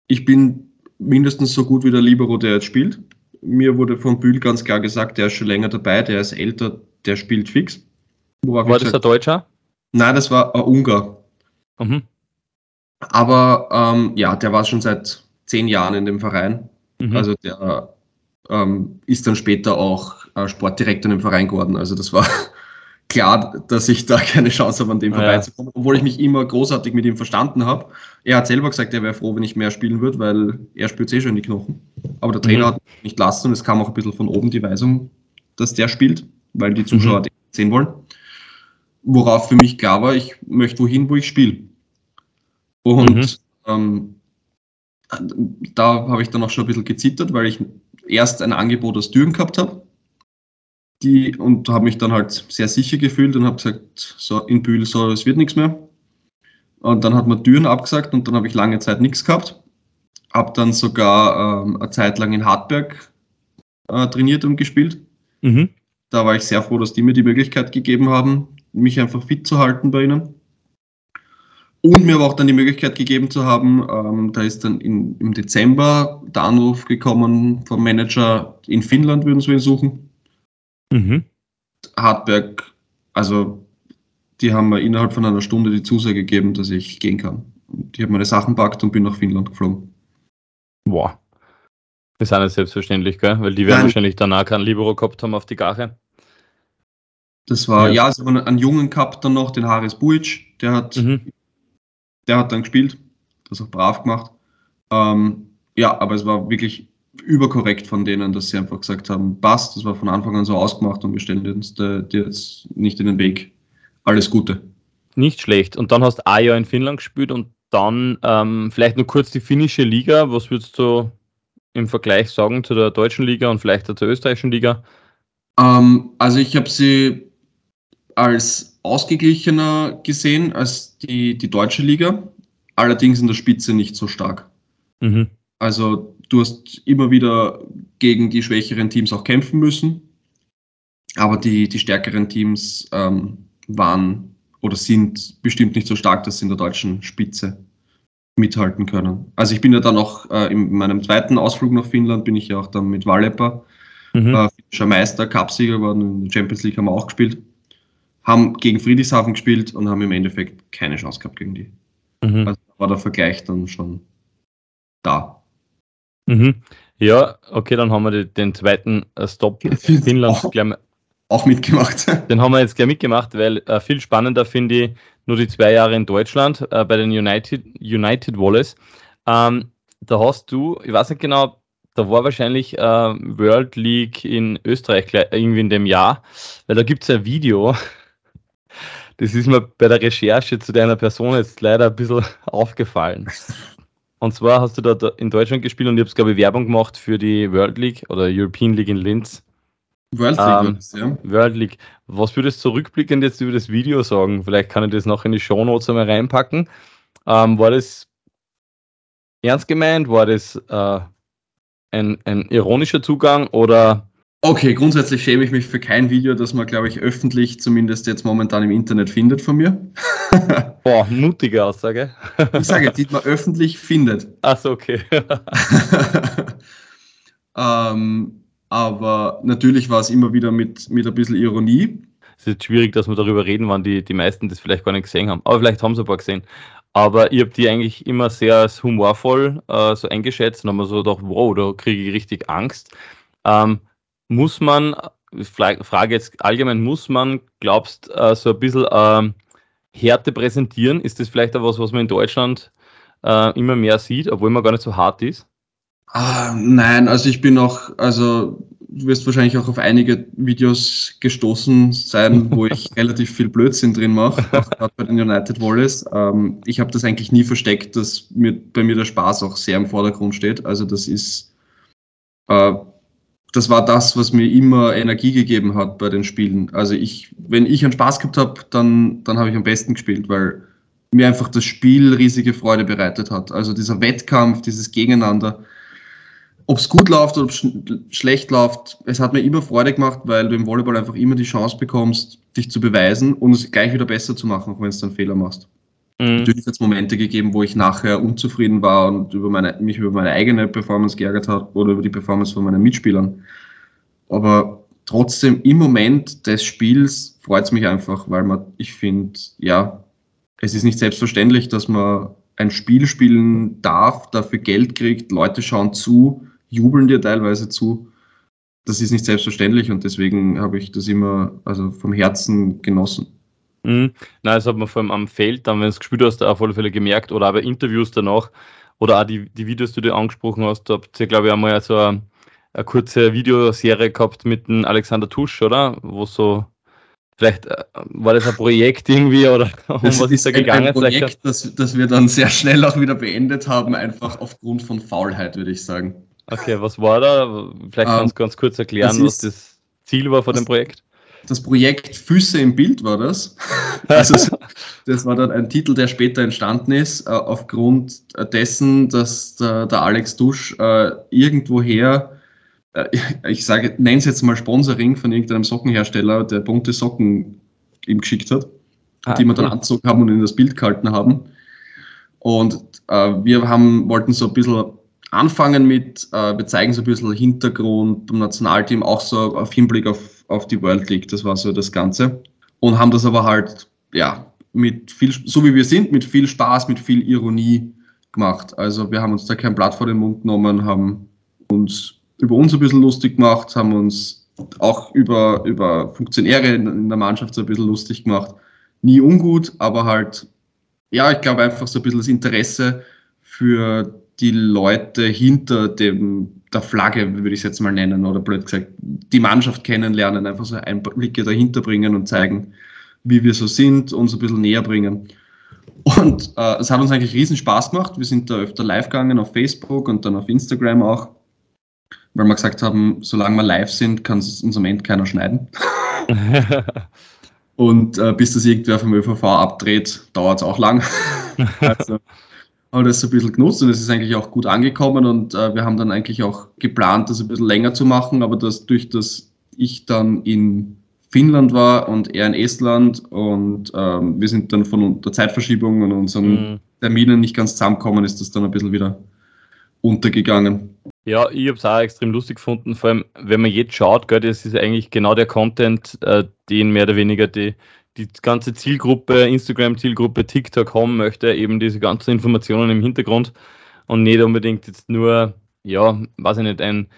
ich bin mindestens so gut wie der Libero, der jetzt spielt. Mir wurde von Bühl ganz klar gesagt, der ist schon länger dabei, der ist älter, der spielt fix. Worauf war das gesagt, ein Deutscher? Nein, das war ein Ungar. Mhm. Aber ähm, ja, der war schon seit zehn Jahren in dem Verein. Mhm. Also der ähm, ist dann später auch äh, Sportdirektor im Verein geworden. Also das war klar, dass ich da keine Chance habe, an dem vorbeizukommen, obwohl ich mich immer großartig mit ihm verstanden habe. Er hat selber gesagt, er wäre froh, wenn ich mehr spielen würde, weil er spielt eh schon die Knochen. Aber der Trainer mhm. hat nicht lassen und es kam auch ein bisschen von oben die Weisung, dass der spielt, weil die Zuschauer mhm. sehen wollen. Worauf für mich klar war, ich möchte wohin, wo ich spiele. Und mhm. ähm, da habe ich dann auch schon ein bisschen gezittert, weil ich erst ein Angebot aus Düren gehabt habe. Die, und habe mich dann halt sehr sicher gefühlt und habe gesagt, so in Bühl, so, es wird nichts mehr. Und dann hat man Düren abgesagt und dann habe ich lange Zeit nichts gehabt. Habe dann sogar ähm, eine Zeit lang in Hartberg äh, trainiert und gespielt. Mhm. Da war ich sehr froh, dass die mir die Möglichkeit gegeben haben, mich einfach fit zu halten bei ihnen. Und mir aber auch dann die Möglichkeit gegeben zu haben, ähm, da ist dann in, im Dezember der Anruf gekommen vom Manager, in Finnland würden sie ihn suchen. Mhm. Hartberg, also die haben mir innerhalb von einer Stunde die Zusage gegeben, dass ich gehen kann. Und ich habe meine Sachen packt und bin nach Finnland geflogen. Boah. Das ist auch nicht selbstverständlich, gell? Weil die werden Nein. wahrscheinlich danach keinen Libero gehabt haben auf die Gache. Das war, ja, ja es war einen Jungen gehabt dann noch, den Haris Buic, der hat mhm der hat dann gespielt, das auch brav gemacht. Ähm, ja, aber es war wirklich überkorrekt von denen, dass sie einfach gesagt haben, passt, das war von Anfang an so ausgemacht und wir stellen uns dir jetzt nicht in den Weg. Alles Gute. Nicht schlecht. Und dann hast du ein Jahr in Finnland gespielt und dann ähm, vielleicht nur kurz die finnische Liga. Was würdest du im Vergleich sagen zu der deutschen Liga und vielleicht zur österreichischen Liga? Ähm, also ich habe sie als ausgeglichener gesehen als die, die deutsche Liga, allerdings in der Spitze nicht so stark. Mhm. Also du hast immer wieder gegen die schwächeren Teams auch kämpfen müssen, aber die, die stärkeren Teams ähm, waren oder sind bestimmt nicht so stark, dass sie in der deutschen Spitze mithalten können. Also ich bin ja dann auch äh, in meinem zweiten Ausflug nach Finnland, bin ich ja auch dann mit Wallepa, mhm. äh, finnischer Meister, Cupsieger geworden, in der Champions League haben wir auch gespielt haben gegen Friedrichshafen gespielt und haben im Endeffekt keine Chance gehabt gegen die. Mhm. Also war der Vergleich dann schon da. Mhm. Ja, okay, dann haben wir den zweiten äh, Stop Finnland auch, gleich, auch mitgemacht. Den haben wir jetzt gleich mitgemacht, weil äh, viel spannender finde ich nur die zwei Jahre in Deutschland äh, bei den United, United Wallace. Ähm, da hast du, ich weiß nicht genau, da war wahrscheinlich äh, World League in Österreich irgendwie in dem Jahr, weil da gibt es ein Video, das ist mir bei der Recherche zu deiner Person jetzt leider ein bisschen aufgefallen. Und zwar hast du da in Deutschland gespielt und ich habe, glaube ich, Werbung gemacht für die World League oder European League in Linz. World League, ähm, das, ja. World League. Was würdest du rückblickend jetzt über das Video sagen? Vielleicht kann ich das noch in die Show Notes einmal reinpacken. Ähm, war das ernst gemeint? War das äh, ein, ein ironischer Zugang oder Okay, grundsätzlich schäme ich mich für kein Video, das man, glaube ich, öffentlich zumindest jetzt momentan im Internet findet von mir. Boah, mutige Aussage. ich sage, die man öffentlich findet. Achso, okay. ähm, aber natürlich war es immer wieder mit, mit ein bisschen Ironie. Es ist schwierig, dass wir darüber reden, wann die, die meisten das vielleicht gar nicht gesehen haben. Aber vielleicht haben sie ein paar gesehen. Aber ich habe die eigentlich immer sehr humorvoll äh, so eingeschätzt und habe mir so gedacht, wow, da kriege ich richtig Angst. Ähm, muss man, Frage jetzt allgemein, muss man, glaubst äh, so ein bisschen ähm, Härte präsentieren? Ist das vielleicht auch was, was man in Deutschland äh, immer mehr sieht, obwohl man gar nicht so hart ist? Ah, nein, also ich bin auch, also du wirst wahrscheinlich auch auf einige Videos gestoßen sein, wo ich relativ viel Blödsinn drin mache, gerade bei den United Wallace. Ähm, ich habe das eigentlich nie versteckt, dass mir, bei mir der Spaß auch sehr im Vordergrund steht. Also das ist äh, das war das, was mir immer Energie gegeben hat bei den Spielen. Also ich, wenn ich einen Spaß gehabt habe, dann, dann habe ich am besten gespielt, weil mir einfach das Spiel riesige Freude bereitet hat. Also dieser Wettkampf, dieses Gegeneinander, ob es gut läuft oder sch schlecht läuft, es hat mir immer Freude gemacht, weil du im Volleyball einfach immer die Chance bekommst, dich zu beweisen und es gleich wieder besser zu machen, auch wenn du einen Fehler machst. Mhm. Natürlich hat es Momente gegeben, wo ich nachher unzufrieden war und über meine, mich über meine eigene Performance geärgert habe oder über die Performance von meinen Mitspielern. Aber trotzdem im Moment des Spiels freut es mich einfach, weil man, ich finde, ja, es ist nicht selbstverständlich, dass man ein Spiel spielen darf, dafür Geld kriegt, Leute schauen zu, jubeln dir teilweise zu. Das ist nicht selbstverständlich und deswegen habe ich das immer also vom Herzen genossen. Mhm. Nein, das hat man vor allem am Feld, dann, wenn du es gespielt hast, auf alle Fälle gemerkt oder auch bei Interviews danach oder auch die, die Videos, die du angesprochen hast, da habt ihr, glaube ich, einmal so eine, eine kurze Videoserie gehabt mit dem Alexander Tusch, oder? Wo so, vielleicht äh, war das ein Projekt irgendwie oder um das was ist da gegangen? Ein Projekt, das, das wir dann sehr schnell auch wieder beendet haben, einfach aufgrund von Faulheit, würde ich sagen. Okay, was war da? Vielleicht kannst du um, ganz kurz erklären, das was das Ziel war von dem Projekt das Projekt Füße im Bild war das. Also das war dann ein Titel, der später entstanden ist, äh, aufgrund dessen, dass der, der Alex Dusch äh, irgendwoher, äh, ich sage, nenne es jetzt mal Sponsoring von irgendeinem Sockenhersteller, der bunte Socken ihm geschickt hat, ah, die wir dann angezogen haben und in das Bild gehalten haben. Und äh, wir haben, wollten so ein bisschen anfangen mit, äh, wir zeigen so ein bisschen Hintergrund beim Nationalteam, auch so auf Hinblick auf auf die World League. Das war so das Ganze. Und haben das aber halt, ja, mit viel, so wie wir sind, mit viel Spaß, mit viel Ironie gemacht. Also wir haben uns da kein Blatt vor den Mund genommen, haben uns über uns ein bisschen lustig gemacht, haben uns auch über, über Funktionäre in der Mannschaft so ein bisschen lustig gemacht. Nie ungut, aber halt, ja, ich glaube einfach so ein bisschen das Interesse für die Leute hinter dem der Flagge, würde ich es jetzt mal nennen, oder blöd gesagt, die Mannschaft kennenlernen, einfach so Einblicke dahinter bringen und zeigen, wie wir so sind, uns ein bisschen näher bringen. Und äh, es hat uns eigentlich riesen Spaß gemacht. Wir sind da öfter live gegangen auf Facebook und dann auf Instagram auch, weil wir gesagt haben, solange wir live sind, kann es uns am Ende keiner schneiden. und äh, bis das irgendwer vom ÖVV abdreht, dauert es auch lang. also, haben das so ein bisschen genutzt und es ist eigentlich auch gut angekommen und äh, wir haben dann eigentlich auch geplant, das ein bisschen länger zu machen, aber das durch das ich dann in Finnland war und er in Estland und ähm, wir sind dann von der Zeitverschiebung und unseren mhm. Terminen nicht ganz zusammengekommen, ist das dann ein bisschen wieder untergegangen. Ja, ich habe es auch extrem lustig gefunden, vor allem wenn man jetzt schaut, gell, das ist eigentlich genau der Content, äh, den mehr oder weniger die die ganze Zielgruppe, Instagram-Zielgruppe, TikTok haben möchte, eben diese ganzen Informationen im Hintergrund und nicht unbedingt jetzt nur, ja, weiß ich nicht, ein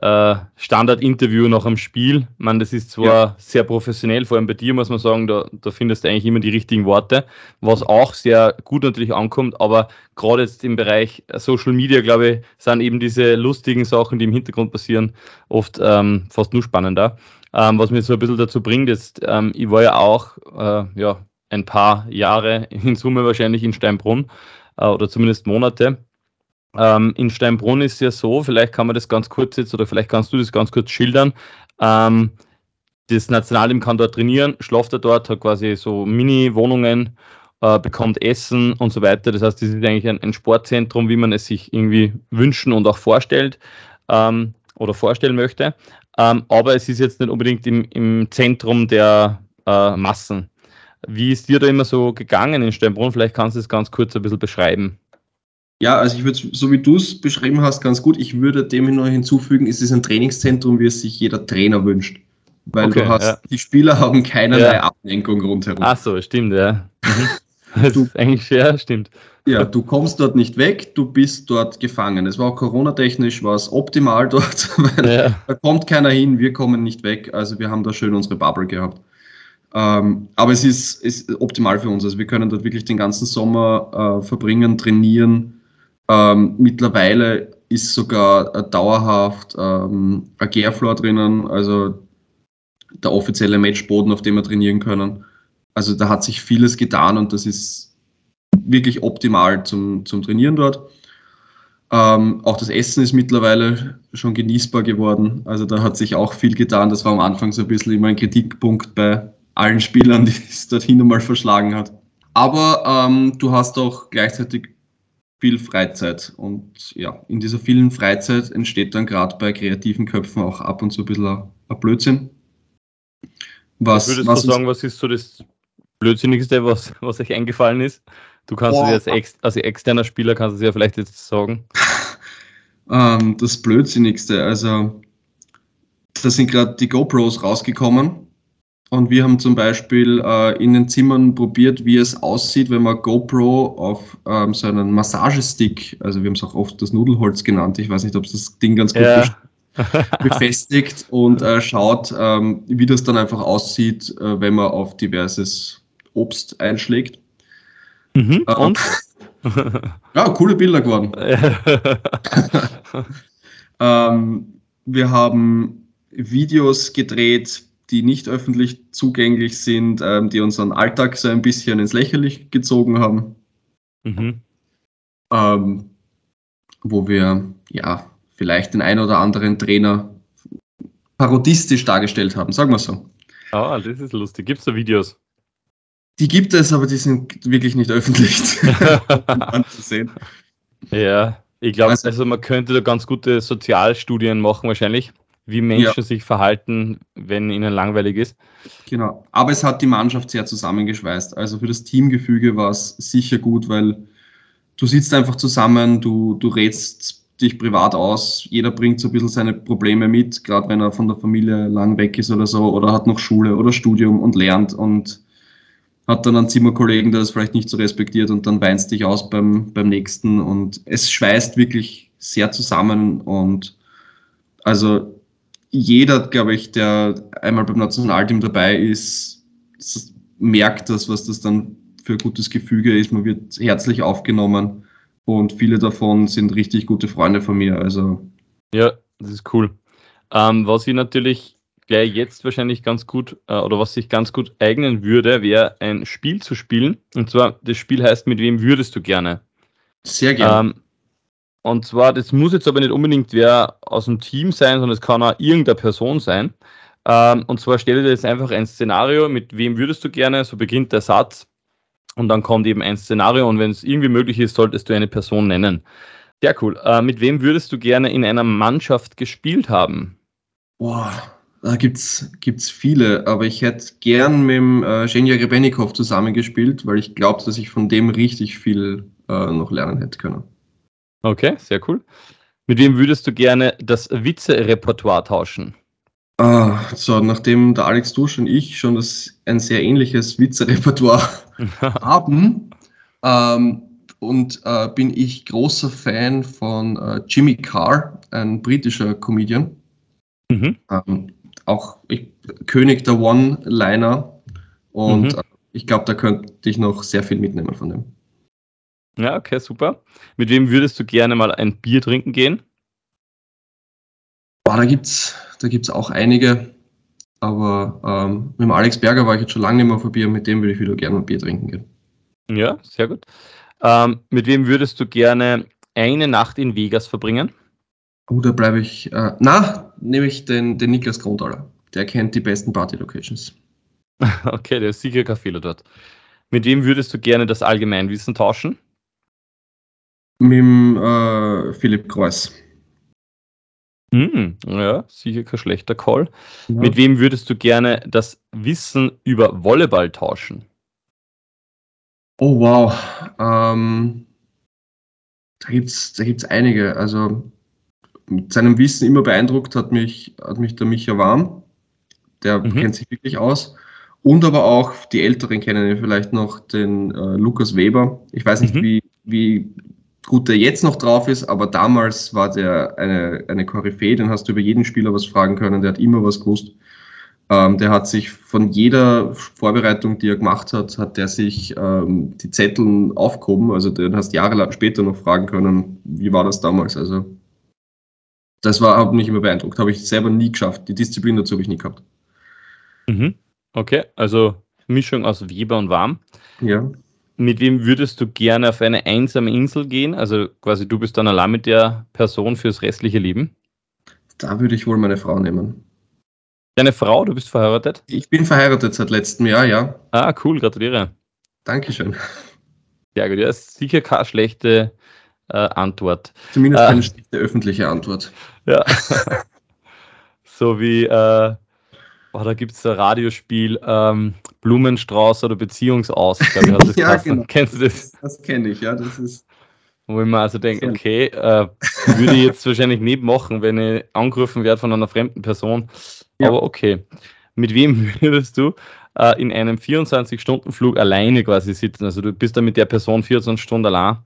äh, Standard-Interview nach einem Spiel. Ich meine, das ist zwar ja. sehr professionell, vor allem bei dir muss man sagen, da, da findest du eigentlich immer die richtigen Worte, was auch sehr gut natürlich ankommt, aber gerade jetzt im Bereich Social Media, glaube ich, sind eben diese lustigen Sachen, die im Hintergrund passieren, oft ähm, fast nur spannender. Ähm, was mich so ein bisschen dazu bringt, ist, ähm, ich war ja auch äh, ja, ein paar Jahre in Summe wahrscheinlich in Steinbrunn äh, oder zumindest Monate. Ähm, in Steinbrunn ist ja so, vielleicht kann man das ganz kurz jetzt oder vielleicht kannst du das ganz kurz schildern. Ähm, das Nationalteam kann dort trainieren, schlaft er dort, hat quasi so Mini-Wohnungen, äh, bekommt Essen und so weiter. Das heißt, das ist eigentlich ein, ein Sportzentrum, wie man es sich irgendwie wünschen und auch vorstellt ähm, oder vorstellen möchte. Ähm, aber es ist jetzt nicht unbedingt im, im Zentrum der äh, Massen. Wie ist dir da immer so gegangen in Steinbrunn? Vielleicht kannst du es ganz kurz ein bisschen beschreiben. Ja, also ich würde, so wie du es beschrieben hast, ganz gut. Ich würde dem nur hinzufügen, es ist ein Trainingszentrum, wie es sich jeder Trainer wünscht. Weil okay, du hast, ja. die Spieler haben keinerlei ja. Ablenkung rundherum. Ach so, stimmt, ja. Das du, eigentlich, ja, stimmt. Ja, du kommst dort nicht weg, du bist dort gefangen. Es war auch Corona-technisch, war es optimal dort, weil ja. da kommt keiner hin, wir kommen nicht weg. Also wir haben da schön unsere Bubble gehabt. Ähm, aber es ist, ist optimal für uns. Also wir können dort wirklich den ganzen Sommer äh, verbringen, trainieren. Ähm, mittlerweile ist sogar äh, dauerhaft ähm, ein Gärfloor drinnen, also der offizielle Matchboden, auf dem wir trainieren können. Also da hat sich vieles getan und das ist wirklich optimal zum, zum Trainieren dort. Ähm, auch das Essen ist mittlerweile schon genießbar geworden. Also da hat sich auch viel getan. Das war am Anfang so ein bisschen immer ein Kritikpunkt bei allen Spielern, die es dorthin einmal verschlagen hat. Aber ähm, du hast auch gleichzeitig viel Freizeit. Und ja, in dieser vielen Freizeit entsteht dann gerade bei kreativen Köpfen auch ab und zu ein bisschen ein Blödsinn. Was, was würdest was du sagen, was ist so das Blödsinnigste, was, was euch eingefallen ist? Du kannst es als, ex, als externer Spieler kannst es ja vielleicht jetzt sagen. ähm, das Blödsinnigste, also da sind gerade die GoPros rausgekommen und wir haben zum Beispiel äh, in den Zimmern probiert, wie es aussieht, wenn man GoPro auf ähm, so einen Massagestick, also wir haben es auch oft das Nudelholz genannt, ich weiß nicht, ob es das Ding ganz gut ja. befestigt und äh, schaut, ähm, wie das dann einfach aussieht, äh, wenn man auf diverses Obst einschlägt. Mhm, äh, und? ja, coole Bilder geworden. ähm, wir haben Videos gedreht, die nicht öffentlich zugänglich sind, ähm, die unseren Alltag so ein bisschen ins Lächerliche gezogen haben. Mhm. Ähm, wo wir ja vielleicht den ein oder anderen Trainer parodistisch dargestellt haben, sagen wir so. Ah, das ist lustig. Gibt es da Videos? Die gibt es, aber die sind wirklich nicht öffentlich anzusehen. Ja, ich glaube, also, also man könnte da ganz gute Sozialstudien machen wahrscheinlich wie Menschen ja. sich verhalten, wenn ihnen langweilig ist. Genau. Aber es hat die Mannschaft sehr zusammengeschweißt. Also für das Teamgefüge war es sicher gut, weil du sitzt einfach zusammen, du, du rätst dich privat aus, jeder bringt so ein bisschen seine Probleme mit, gerade wenn er von der Familie lang weg ist oder so, oder hat noch Schule oder Studium und lernt und hat dann einen Zimmerkollegen, der das vielleicht nicht so respektiert und dann weinst dich aus beim, beim nächsten und es schweißt wirklich sehr zusammen und also jeder, glaube ich, der einmal beim Nationalteam dabei ist, merkt das, was das dann für ein gutes Gefüge ist. Man wird herzlich aufgenommen und viele davon sind richtig gute Freunde von mir. Also ja, das ist cool. Ähm, was ich natürlich gleich jetzt wahrscheinlich ganz gut äh, oder was sich ganz gut eignen würde, wäre ein Spiel zu spielen. Und zwar, das Spiel heißt, mit wem würdest du gerne? Sehr gerne. Ähm, und zwar, das muss jetzt aber nicht unbedingt wer aus dem Team sein, sondern es kann auch irgendeine Person sein. Ähm, und zwar stelle dir jetzt einfach ein Szenario, mit wem würdest du gerne, so beginnt der Satz. Und dann kommt eben ein Szenario und wenn es irgendwie möglich ist, solltest du eine Person nennen. Sehr cool. Äh, mit wem würdest du gerne in einer Mannschaft gespielt haben? Boah, da gibt es viele, aber ich hätte gern mit dem äh, Genja Grebennikov zusammengespielt, weil ich glaube, dass ich von dem richtig viel äh, noch lernen hätte können. Okay, sehr cool. Mit wem würdest du gerne das Witze-Repertoire tauschen? Ah, so, nachdem der Alex Dusch und ich schon das, ein sehr ähnliches Witze-Repertoire haben, ähm, und äh, bin ich großer Fan von äh, Jimmy Carr, ein britischer Comedian. Mhm. Ähm, auch ich, König der One-Liner. Und mhm. äh, ich glaube, da könnte ich noch sehr viel mitnehmen von dem. Ja, okay, super. Mit wem würdest du gerne mal ein Bier trinken gehen? Boah, da gibt's, da gibt's auch einige. Aber ähm, mit dem Alex Berger war ich jetzt schon lange nicht mehr auf Bier, mit dem würde ich wieder gerne ein Bier trinken gehen. Ja, sehr gut. Ähm, mit wem würdest du gerne eine Nacht in Vegas verbringen? Oh, da bleibe ich. Äh, na, nehme ich den, den Niklas Grundaler. Der kennt die besten Party-Locations. okay, der ist sicher kein Fehler dort. Mit wem würdest du gerne das Allgemeinwissen tauschen? Mit dem äh, Philipp Kreuz. Hm, ja, sicher kein schlechter Call. Ja. Mit wem würdest du gerne das Wissen über Volleyball tauschen? Oh wow. Ähm, da gibt es da gibt's einige. Also mit seinem Wissen immer beeindruckt hat mich, hat mich der Micha Warm. Der mhm. kennt sich wirklich aus. Und aber auch die Älteren kennen vielleicht noch den äh, Lukas Weber. Ich weiß nicht, mhm. wie, wie gut der jetzt noch drauf ist, aber damals war der eine, eine Koryphäe, den hast du über jeden Spieler was fragen können, der hat immer was gewusst. Ähm, der hat sich von jeder Vorbereitung, die er gemacht hat, hat der sich ähm, die Zettel aufgehoben, also den hast jahrelang später noch fragen können, wie war das damals, also das war, hat mich immer beeindruckt, habe ich selber nie geschafft, die Disziplin dazu habe ich nie gehabt. Mhm. Okay, also Mischung aus Weber und Warm. Ja. mit wem würdest du gerne auf eine einsame Insel gehen? Also quasi du bist dann allein mit der Person fürs restliche Leben? Da würde ich wohl meine Frau nehmen. Deine Frau, du bist verheiratet? Ich bin verheiratet seit letztem Jahr, ja. Ah, cool, gratuliere. Dankeschön. Ja, gut, ja, ist sicher keine schlechte äh, Antwort. Zumindest keine äh, schlechte öffentliche Antwort. Ja. so wie, äh, oh, da gibt es ein Radiospiel, ähm, Blumenstrauß oder Beziehungsaus, das ja, genau. Kennst du das? Das kenne ich, ja. Das ist. Wo ich mir also denke, okay, äh, würde ich jetzt wahrscheinlich nicht machen, wenn ich angerufen werde von einer fremden Person. Ja. Aber okay. Mit wem würdest du äh, in einem 24-Stunden-Flug alleine quasi sitzen? Also du bist da mit der Person 24 Stunden allein.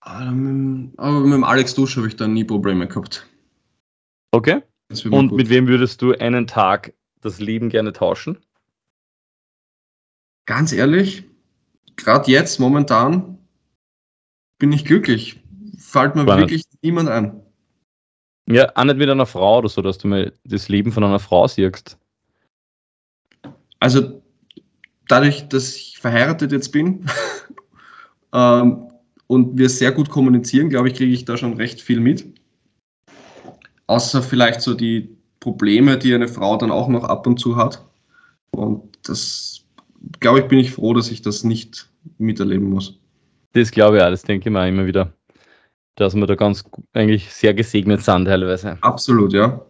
Aber mit dem Alex Dusch habe ich da nie Probleme gehabt. Okay. Und mit wem würdest du einen Tag das Leben gerne tauschen? Ganz ehrlich, gerade jetzt, momentan, bin ich glücklich. Fällt mir Spannend. wirklich niemand ein. Ja, auch nicht mit einer Frau oder so, dass du mal das Leben von einer Frau siehst. Also, dadurch, dass ich verheiratet jetzt bin ähm, und wir sehr gut kommunizieren, glaube ich, kriege ich da schon recht viel mit. Außer vielleicht so die Probleme, die eine Frau dann auch noch ab und zu hat. Und das, glaube ich, bin ich froh, dass ich das nicht miterleben muss. Das glaube ich auch, das denke ich mir immer wieder dass wir da ganz eigentlich sehr gesegnet sind teilweise. Absolut, ja.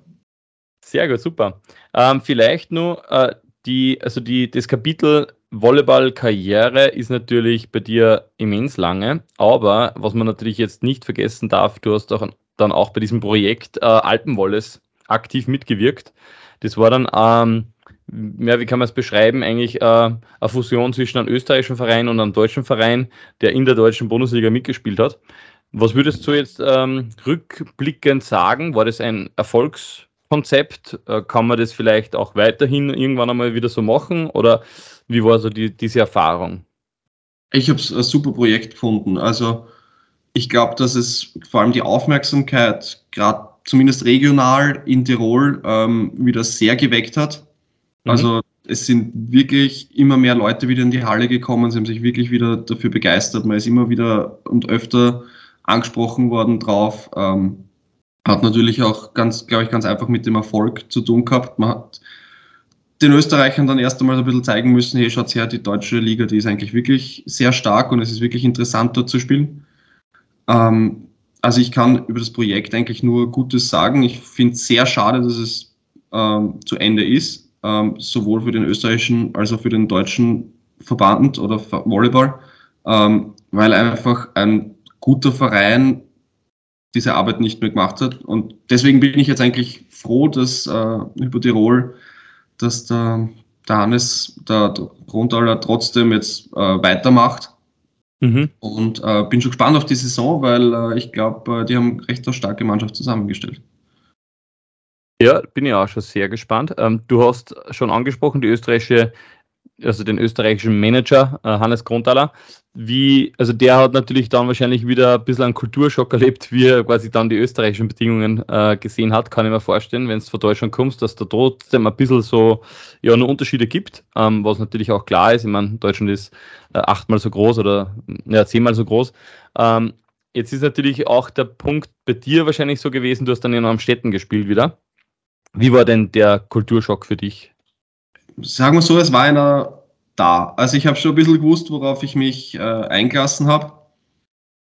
Sehr gut, super. Ähm, vielleicht nur äh, die, also die, das Kapitel Volleyball-Karriere ist natürlich bei dir immens lange, aber was man natürlich jetzt nicht vergessen darf, du hast auch dann auch bei diesem Projekt äh, Alpenwolles aktiv mitgewirkt. Das war dann, ähm, ja, wie kann man es beschreiben, eigentlich äh, eine Fusion zwischen einem österreichischen Verein und einem deutschen Verein, der in der deutschen Bundesliga mitgespielt hat. Was würdest du jetzt ähm, rückblickend sagen? War das ein Erfolgskonzept? Äh, kann man das vielleicht auch weiterhin irgendwann einmal wieder so machen? Oder wie war so die, diese Erfahrung? Ich habe es ein super Projekt gefunden. Also ich glaube, dass es vor allem die Aufmerksamkeit, gerade zumindest regional in Tirol, ähm, wieder sehr geweckt hat. Mhm. Also es sind wirklich immer mehr Leute wieder in die Halle gekommen, sie haben sich wirklich wieder dafür begeistert. Man ist immer wieder und öfter angesprochen worden drauf. Ähm, hat natürlich auch ganz, glaube ich, ganz einfach mit dem Erfolg zu tun gehabt. Man hat den Österreichern dann erst einmal ein bisschen zeigen müssen, hey, schaut her, die deutsche Liga, die ist eigentlich wirklich sehr stark und es ist wirklich interessant dort zu spielen. Ähm, also ich kann über das Projekt eigentlich nur Gutes sagen. Ich finde es sehr schade, dass es ähm, zu Ende ist, ähm, sowohl für den österreichischen als auch für den deutschen Verband oder Volleyball, ähm, weil einfach ein guter Verein diese Arbeit nicht mehr gemacht hat. Und deswegen bin ich jetzt eigentlich froh, dass äh, über Tirol, dass der, der Hannes, der Rundtaler trotzdem jetzt äh, weitermacht. Mhm. Und äh, bin schon gespannt auf die Saison, weil äh, ich glaube, äh, die haben recht eine starke Mannschaft zusammengestellt. Ja, bin ich auch schon sehr gespannt. Ähm, du hast schon angesprochen, die österreichische also den österreichischen Manager, äh, Hannes Grundaler, wie, also der hat natürlich dann wahrscheinlich wieder ein bisschen einen Kulturschock erlebt, wie er quasi dann die österreichischen Bedingungen äh, gesehen hat, kann ich mir vorstellen, wenn es von Deutschland kommst, dass da trotzdem ein bisschen so, ja, nur Unterschiede gibt, ähm, was natürlich auch klar ist. Ich meine, Deutschland ist äh, achtmal so groß oder ja, zehnmal so groß. Ähm, jetzt ist natürlich auch der Punkt bei dir wahrscheinlich so gewesen, du hast dann in einem Städten gespielt wieder. Wie war denn der Kulturschock für dich? Sagen wir so, es war einer da. Also ich habe schon ein bisschen gewusst, worauf ich mich äh, eingelassen habe.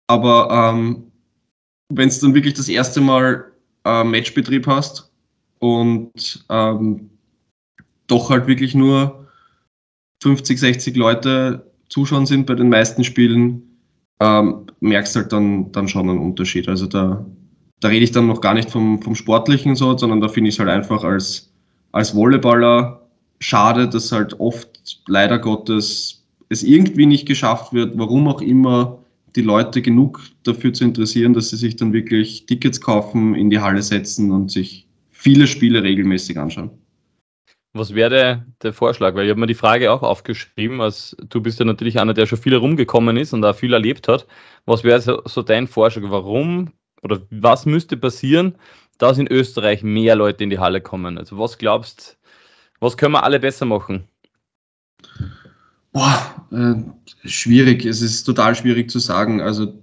Aber ähm, wenn es dann wirklich das erste Mal äh, Matchbetrieb hast und ähm, doch halt wirklich nur 50, 60 Leute zuschauen sind bei den meisten Spielen, ähm, merkst halt dann, dann schon einen Unterschied. Also da, da rede ich dann noch gar nicht vom, vom Sportlichen so, sondern da finde ich es halt einfach als, als Volleyballer schade, dass halt oft leider Gottes es irgendwie nicht geschafft wird, warum auch immer die Leute genug dafür zu interessieren, dass sie sich dann wirklich Tickets kaufen, in die Halle setzen und sich viele Spiele regelmäßig anschauen. Was wäre der Vorschlag? Weil ich habe mir die Frage auch aufgeschrieben, als du bist ja natürlich einer, der schon viel herumgekommen ist und auch viel erlebt hat. Was wäre so, so dein Vorschlag? Warum oder was müsste passieren, dass in Österreich mehr Leute in die Halle kommen? Also was glaubst du, was können wir alle besser machen? Boah, äh, schwierig. Es ist total schwierig zu sagen. Also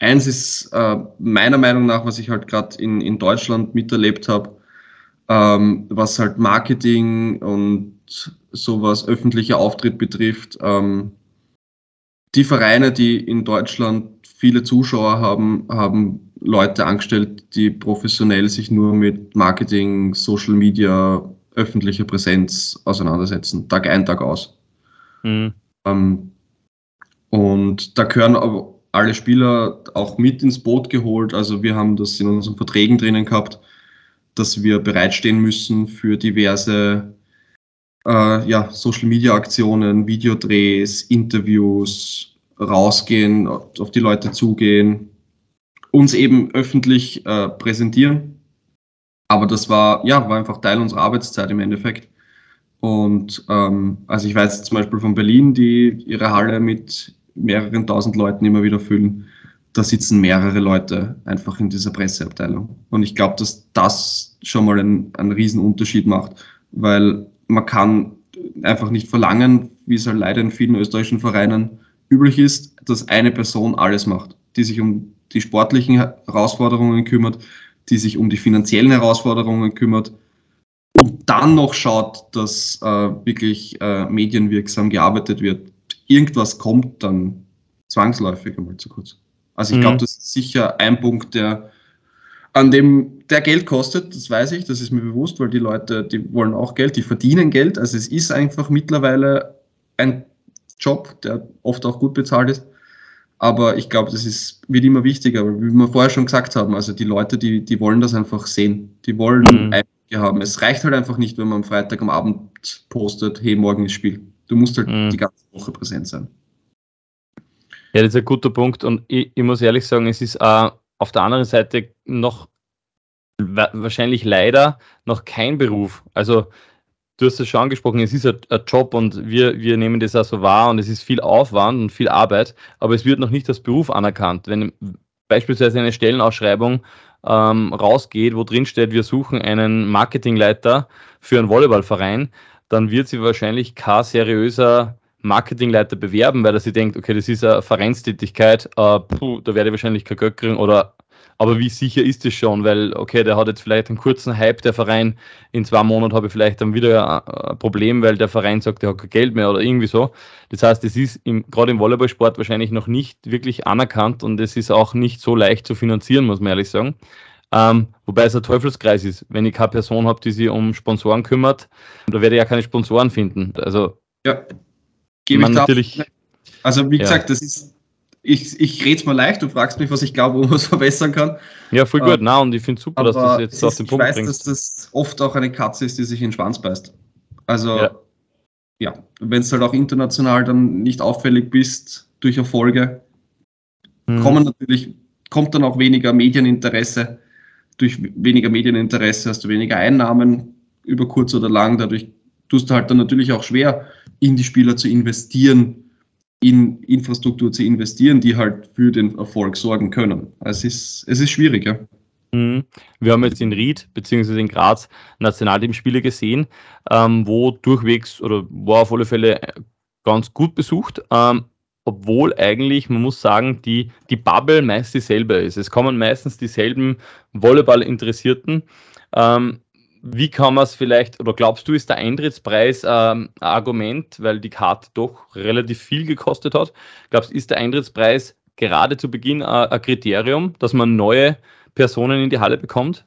eins ist äh, meiner Meinung nach, was ich halt gerade in, in Deutschland miterlebt habe, ähm, was halt Marketing und sowas öffentlicher Auftritt betrifft. Ähm, die Vereine, die in Deutschland viele Zuschauer haben, haben Leute angestellt, die professionell sich nur mit Marketing, Social Media, öffentlicher Präsenz auseinandersetzen, Tag ein, Tag aus. Mhm. Ähm, und da gehören aber alle Spieler auch mit ins Boot geholt. Also wir haben das in unseren Verträgen drinnen gehabt, dass wir bereitstehen müssen für diverse äh, ja, Social-Media-Aktionen, Videodrehs, Interviews, rausgehen, auf die Leute zugehen, uns eben öffentlich äh, präsentieren. Aber das war, ja, war einfach Teil unserer Arbeitszeit im Endeffekt. Und ähm, also ich weiß zum Beispiel von Berlin, die ihre Halle mit mehreren tausend Leuten immer wieder füllen. Da sitzen mehrere Leute einfach in dieser Presseabteilung. Und ich glaube, dass das schon mal einen, einen riesen Unterschied macht, weil man kann einfach nicht verlangen, wie es halt leider in vielen österreichischen Vereinen üblich ist, dass eine Person alles macht, die sich um die sportlichen Herausforderungen kümmert, die sich um die finanziellen Herausforderungen kümmert und dann noch schaut, dass äh, wirklich äh, medienwirksam gearbeitet wird. Irgendwas kommt dann zwangsläufig einmal zu kurz. Also ich mhm. glaube, das ist sicher ein Punkt, der an dem der Geld kostet, das weiß ich, das ist mir bewusst, weil die Leute, die wollen auch Geld, die verdienen Geld. Also es ist einfach mittlerweile ein Job, der oft auch gut bezahlt ist. Aber ich glaube, das ist, wird immer wichtiger, weil wie wir vorher schon gesagt haben, also die Leute, die, die wollen das einfach sehen. Die wollen mhm. Einblicke haben. Es reicht halt einfach nicht, wenn man am Freitag am Abend postet, hey, morgen ist Spiel. Du musst halt mhm. die ganze Woche präsent sein. Ja, das ist ein guter Punkt und ich, ich muss ehrlich sagen, es ist äh, auf der anderen Seite noch wahrscheinlich leider noch kein Beruf. Also du hast es schon angesprochen, es ist ein, Job und wir, wir nehmen das auch so wahr und es ist viel Aufwand und viel Arbeit, aber es wird noch nicht als Beruf anerkannt. Wenn beispielsweise eine Stellenausschreibung ähm, rausgeht, wo drin steht, wir suchen einen Marketingleiter für einen Volleyballverein, dann wird sie wahrscheinlich kein seriöser Marketingleiter bewerben, weil er sich denkt, okay, das ist eine Vereinstätigkeit, äh, puh, da werde ich wahrscheinlich kein Geld kriegen oder aber wie sicher ist es schon? Weil, okay, der hat jetzt vielleicht einen kurzen Hype, der Verein, in zwei Monaten habe ich vielleicht dann wieder ein Problem, weil der Verein sagt, der hat kein Geld mehr oder irgendwie so. Das heißt, es ist gerade im Volleyballsport wahrscheinlich noch nicht wirklich anerkannt und es ist auch nicht so leicht zu finanzieren, muss man ehrlich sagen. Ähm, wobei es ein Teufelskreis ist. Wenn ich keine Person habe, die sich um Sponsoren kümmert, da werde ich ja keine Sponsoren finden. Also, ja, gebe ich natürlich. Also, wie gesagt, das ist ich, ich rede es mal leicht, du fragst mich, was ich glaube, wo man es verbessern kann. Ja, voll gut. Ähm, Na, und ich finde super, dass du es jetzt auf den Punkt bringst. Ich weiß, dass das oft auch eine Katze ist, die sich in den Schwanz beißt. Also, ja, ja wenn es halt auch international dann nicht auffällig bist durch Erfolge, hm. kommen natürlich, kommt dann auch weniger Medieninteresse. Durch weniger Medieninteresse hast du weniger Einnahmen über kurz oder lang. Dadurch tust du halt dann natürlich auch schwer, in die Spieler zu investieren in Infrastruktur zu investieren, die halt für den Erfolg sorgen können. Es ist, es ist schwierig, ja. Mhm. Wir haben jetzt in Ried bzw. in Graz Nationalteamspiele gesehen, ähm, wo durchwegs oder war auf alle Fälle ganz gut besucht, ähm, obwohl eigentlich, man muss sagen, die, die Bubble meist dieselbe ist. Es kommen meistens dieselben Volleyball-Interessierten. Ähm, wie kann man es vielleicht, oder glaubst du, ist der Eintrittspreis ähm, ein Argument, weil die Karte doch relativ viel gekostet hat? Glaubst du, ist der Eintrittspreis gerade zu Beginn äh, ein Kriterium, dass man neue Personen in die Halle bekommt?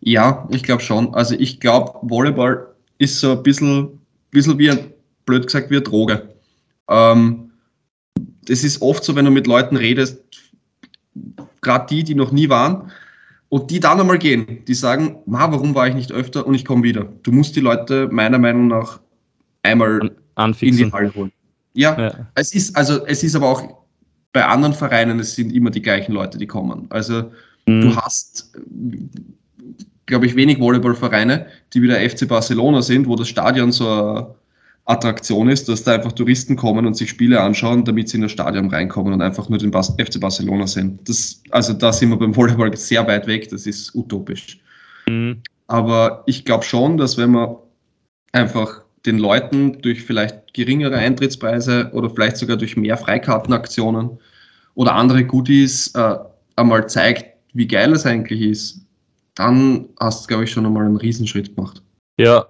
Ja, ich glaube schon. Also ich glaube, Volleyball ist so ein bisschen, bisschen wie, ein, blöd gesagt, wie eine Droge. Ähm, ist oft so, wenn du mit Leuten redest, gerade die, die noch nie waren, und die dann einmal gehen, die sagen, warum war ich nicht öfter und ich komme wieder. Du musst die Leute meiner Meinung nach einmal Anfixen. in die Halle holen. Ja, ja, es ist, also es ist aber auch bei anderen Vereinen, es sind immer die gleichen Leute, die kommen. Also mhm. du hast, glaube ich, wenig Volleyballvereine, die wie der FC Barcelona sind, wo das Stadion so Attraktion ist, dass da einfach Touristen kommen und sich Spiele anschauen, damit sie in das Stadion reinkommen und einfach nur den Bas FC Barcelona sehen. Das, also da sind wir beim Volleyball sehr weit weg, das ist utopisch. Mhm. Aber ich glaube schon, dass wenn man einfach den Leuten durch vielleicht geringere Eintrittspreise oder vielleicht sogar durch mehr Freikartenaktionen oder andere Goodies äh, einmal zeigt, wie geil es eigentlich ist, dann hast du, glaube ich, schon einmal einen Riesenschritt gemacht. Ja,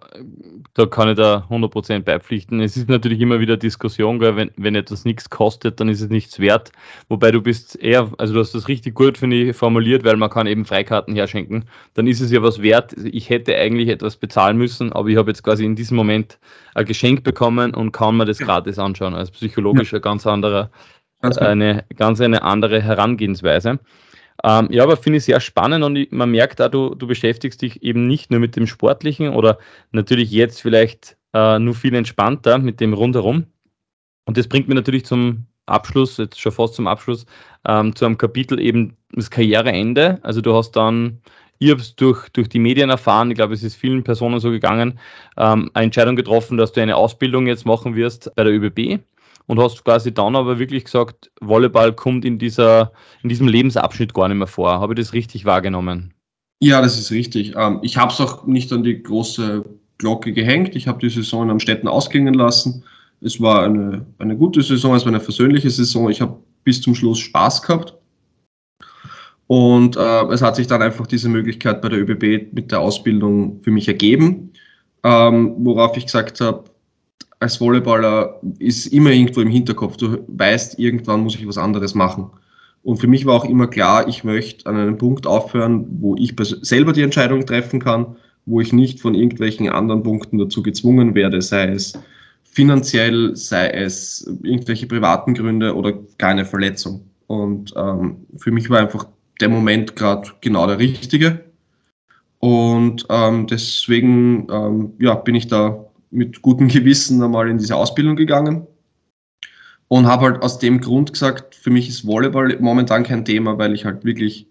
da kann ich da 100% beipflichten. Es ist natürlich immer wieder Diskussion, gell? Wenn, wenn etwas nichts kostet, dann ist es nichts wert. Wobei du bist eher, also du hast das richtig gut, finde ich, formuliert, weil man kann eben Freikarten herschenken. Dann ist es ja was wert. Ich hätte eigentlich etwas bezahlen müssen, aber ich habe jetzt quasi in diesem Moment ein Geschenk bekommen und kann mir das gratis anschauen. Also psychologisch ja. ein ganz anderer, ganz eine ganz eine andere Herangehensweise. Ähm, ja, aber finde ich sehr spannend und man merkt da, du, du beschäftigst dich eben nicht nur mit dem Sportlichen oder natürlich jetzt vielleicht äh, nur viel entspannter mit dem Rundherum. Und das bringt mir natürlich zum Abschluss, jetzt schon fast zum Abschluss, ähm, zu einem Kapitel eben das Karriereende. Also du hast dann, ich habe es durch, durch die Medien erfahren, ich glaube, es ist vielen Personen so gegangen, ähm, eine Entscheidung getroffen, dass du eine Ausbildung jetzt machen wirst bei der ÖBB und hast quasi dann aber wirklich gesagt, Volleyball kommt in, dieser, in diesem Lebensabschnitt gar nicht mehr vor. Habe ich das richtig wahrgenommen? Ja, das ist richtig. Ähm, ich habe es auch nicht an die große Glocke gehängt. Ich habe die Saison am Städten ausklingen lassen. Es war eine, eine gute Saison, es war eine versöhnliche Saison. Ich habe bis zum Schluss Spaß gehabt. Und äh, es hat sich dann einfach diese Möglichkeit bei der ÖBB mit der Ausbildung für mich ergeben, ähm, worauf ich gesagt habe, als Volleyballer ist immer irgendwo im Hinterkopf. Du weißt, irgendwann muss ich was anderes machen. Und für mich war auch immer klar, ich möchte an einem Punkt aufhören, wo ich selber die Entscheidung treffen kann, wo ich nicht von irgendwelchen anderen Punkten dazu gezwungen werde, sei es finanziell, sei es irgendwelche privaten Gründe oder keine Verletzung. Und ähm, für mich war einfach der Moment gerade genau der richtige. Und ähm, deswegen ähm, ja, bin ich da mit gutem Gewissen einmal in diese Ausbildung gegangen und habe halt aus dem Grund gesagt, für mich ist Volleyball momentan kein Thema, weil ich halt wirklich,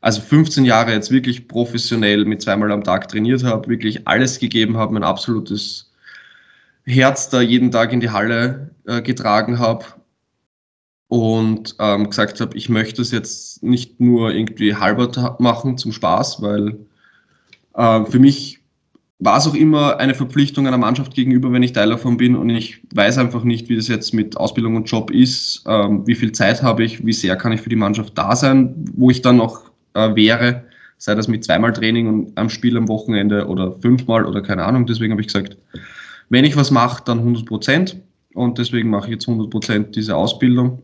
also 15 Jahre jetzt wirklich professionell mit zweimal am Tag trainiert habe, wirklich alles gegeben habe, mein absolutes Herz da jeden Tag in die Halle äh, getragen habe und ähm, gesagt habe, ich möchte es jetzt nicht nur irgendwie halber machen zum Spaß, weil äh, für mich war es auch immer eine Verpflichtung einer Mannschaft gegenüber, wenn ich Teil davon bin und ich weiß einfach nicht, wie das jetzt mit Ausbildung und Job ist, ähm, wie viel Zeit habe ich, wie sehr kann ich für die Mannschaft da sein, wo ich dann noch äh, wäre, sei das mit zweimal Training und am Spiel am Wochenende oder fünfmal oder keine Ahnung. Deswegen habe ich gesagt, wenn ich was mache, dann 100 Prozent und deswegen mache ich jetzt 100 Prozent diese Ausbildung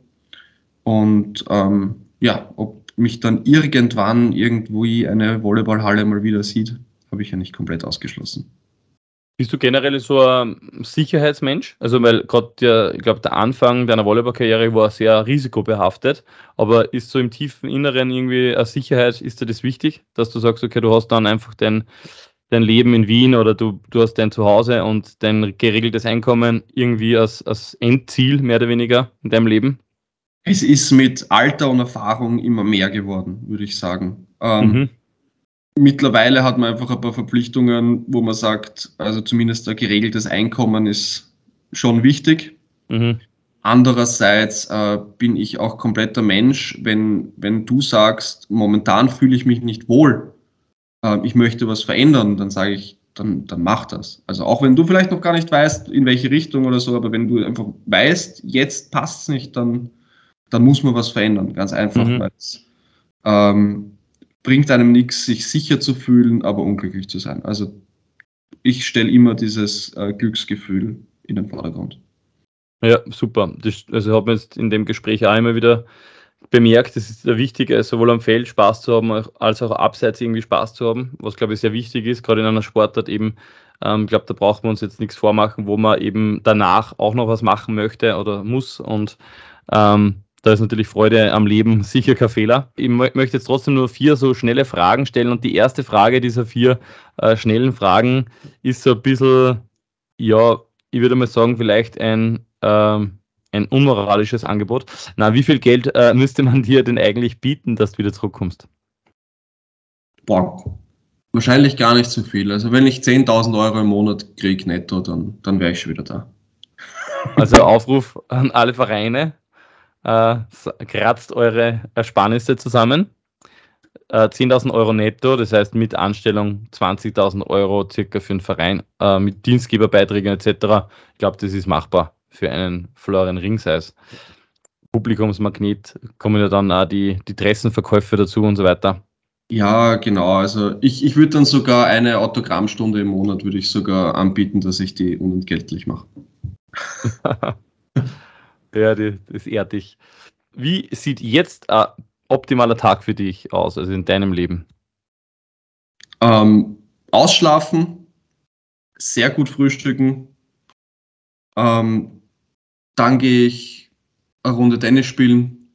und ähm, ja, ob mich dann irgendwann irgendwo eine Volleyballhalle mal wieder sieht, habe ich ja nicht komplett ausgeschlossen. Bist du generell so ein Sicherheitsmensch? Also, weil gerade der, ich glaube, der Anfang deiner Volleyballkarriere war sehr risikobehaftet, aber ist so im tiefen Inneren irgendwie eine Sicherheit, ist dir das wichtig, dass du sagst, okay, du hast dann einfach dein, dein Leben in Wien oder du, du hast dein Zuhause und dein geregeltes Einkommen irgendwie als, als Endziel mehr oder weniger in deinem Leben? Es ist mit Alter und Erfahrung immer mehr geworden, würde ich sagen. Ähm, mhm Mittlerweile hat man einfach ein paar Verpflichtungen, wo man sagt, also zumindest ein geregeltes Einkommen ist schon wichtig. Mhm. Andererseits äh, bin ich auch kompletter Mensch, wenn, wenn du sagst, momentan fühle ich mich nicht wohl, äh, ich möchte was verändern, dann sage ich, dann, dann mach das. Also auch wenn du vielleicht noch gar nicht weißt, in welche Richtung oder so, aber wenn du einfach weißt, jetzt passt es nicht, dann, dann muss man was verändern. Ganz einfach, mhm. ähm, bringt einem nichts, sich sicher zu fühlen, aber unglücklich zu sein. Also ich stelle immer dieses äh, Glücksgefühl in den Vordergrund. Ja, super. Das, also habe jetzt in dem Gespräch auch immer wieder bemerkt, es ist wichtig, sowohl am Feld Spaß zu haben, als auch abseits irgendwie Spaß zu haben, was glaube ich sehr wichtig ist, gerade in einer Sportart eben. Ähm, ich glaube, da brauchen wir uns jetzt nichts vormachen, wo man eben danach auch noch was machen möchte oder muss und ähm, da ist natürlich Freude am Leben sicher kein Fehler. Ich möchte jetzt trotzdem nur vier so schnelle Fragen stellen. Und die erste Frage dieser vier äh, schnellen Fragen ist so ein bisschen, ja, ich würde mal sagen, vielleicht ein, ähm, ein unmoralisches Angebot. Na, wie viel Geld äh, müsste man dir denn eigentlich bieten, dass du wieder zurückkommst? Boah, wahrscheinlich gar nicht so viel. Also wenn ich 10.000 Euro im Monat kriege netto, dann, dann wäre ich schon wieder da. Also Aufruf an alle Vereine, äh, kratzt eure Ersparnisse zusammen. äh, 10.000 Euro netto, das heißt mit Anstellung 20.000 Euro circa für einen Verein, äh, mit Dienstgeberbeiträgen etc. Ich glaube, das ist machbar für einen Florian Ringseis. Publikumsmagnet kommen ja dann auch die, die Dressenverkäufe dazu und so weiter. Ja, genau. Also ich, ich würde dann sogar eine Autogrammstunde im Monat würde ich sogar anbieten, dass ich die unentgeltlich mache. ja, die, das ehrt dich. Wie sieht jetzt ein optimaler Tag für dich aus, also in deinem Leben? Ähm, ausschlafen, sehr gut frühstücken. Ähm, dann gehe ich eine Runde Tennis spielen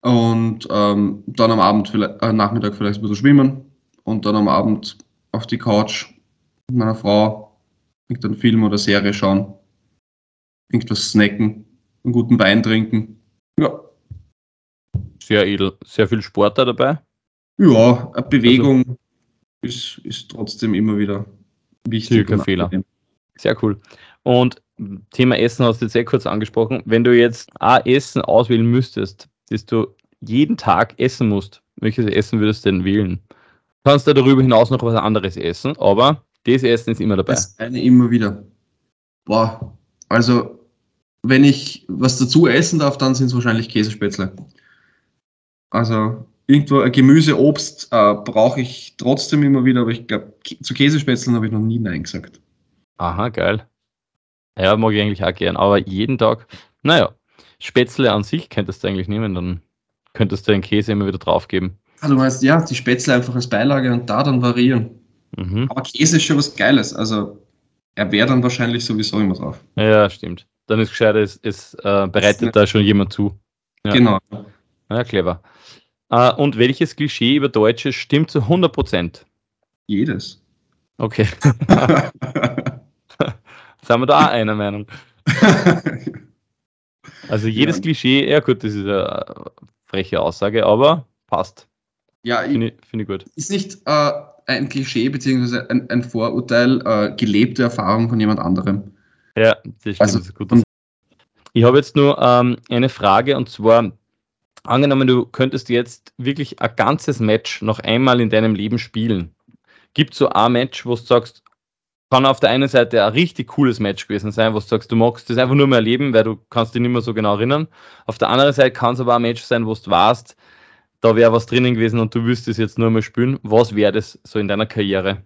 und ähm, dann am Abend, vielleicht, äh, Nachmittag vielleicht ein bisschen schwimmen und dann am Abend auf die Couch mit meiner Frau irgendeinen Film oder Serie schauen, irgendwas snacken, einen guten Wein trinken. Ja. Sehr edel. Sehr viel Sport da dabei? Ja, Bewegung also, ist, ist trotzdem immer wieder wichtig. Kein Fehler. Sehr cool. Und Thema Essen hast du jetzt sehr kurz angesprochen. Wenn du jetzt ein Essen auswählen müsstest, das du jeden Tag essen musst, welches Essen würdest du denn wählen? Du kannst du darüber hinaus noch was anderes essen, aber das Essen ist immer dabei. Das eine immer wieder. Boah, also wenn ich was dazu essen darf, dann sind es wahrscheinlich Käsespätzle. Also irgendwo Gemüse, Obst äh, brauche ich trotzdem immer wieder, aber ich glaube, zu Käsespätzlen habe ich noch nie Nein gesagt. Aha, geil. Ja, mag ich eigentlich auch gern, aber jeden Tag, naja, Spätzle an sich könntest du eigentlich nehmen, dann könntest du den Käse immer wieder draufgeben. Ah, du meinst, ja, die Spätzle einfach als Beilage und da dann variieren. Mhm. Aber Käse ist schon was Geiles, also er wäre dann wahrscheinlich sowieso immer drauf. Ja, stimmt. Dann ist gescheit, es, es äh, bereitet da schon jemand zu. Ja. Genau. Ja, clever. Äh, und welches Klischee über Deutsche stimmt zu 100%? Jedes. Okay. Sind wir da auch einer Meinung? Also jedes ja. Klischee, ja gut, das ist eine freche Aussage, aber passt. Ja, finde ich, find ich, gut. Ist nicht äh, ein Klischee beziehungsweise ein, ein Vorurteil, äh, gelebte Erfahrung von jemand anderem. Ja, das stimmt. Also, das gut. Ich habe jetzt nur ähm, eine Frage und zwar, angenommen, du könntest jetzt wirklich ein ganzes Match noch einmal in deinem Leben spielen. Gibt es so ein Match, wo du sagst, kann auf der einen Seite ein richtig cooles Match gewesen sein, wo du sagst, du magst das einfach nur mehr erleben, weil du kannst dich nicht mehr so genau erinnern. Auf der anderen Seite kann es aber ein Match sein, wo du weißt, da wäre was drinnen gewesen und du wüsstest jetzt nur mehr spielen. Was wäre das so in deiner Karriere?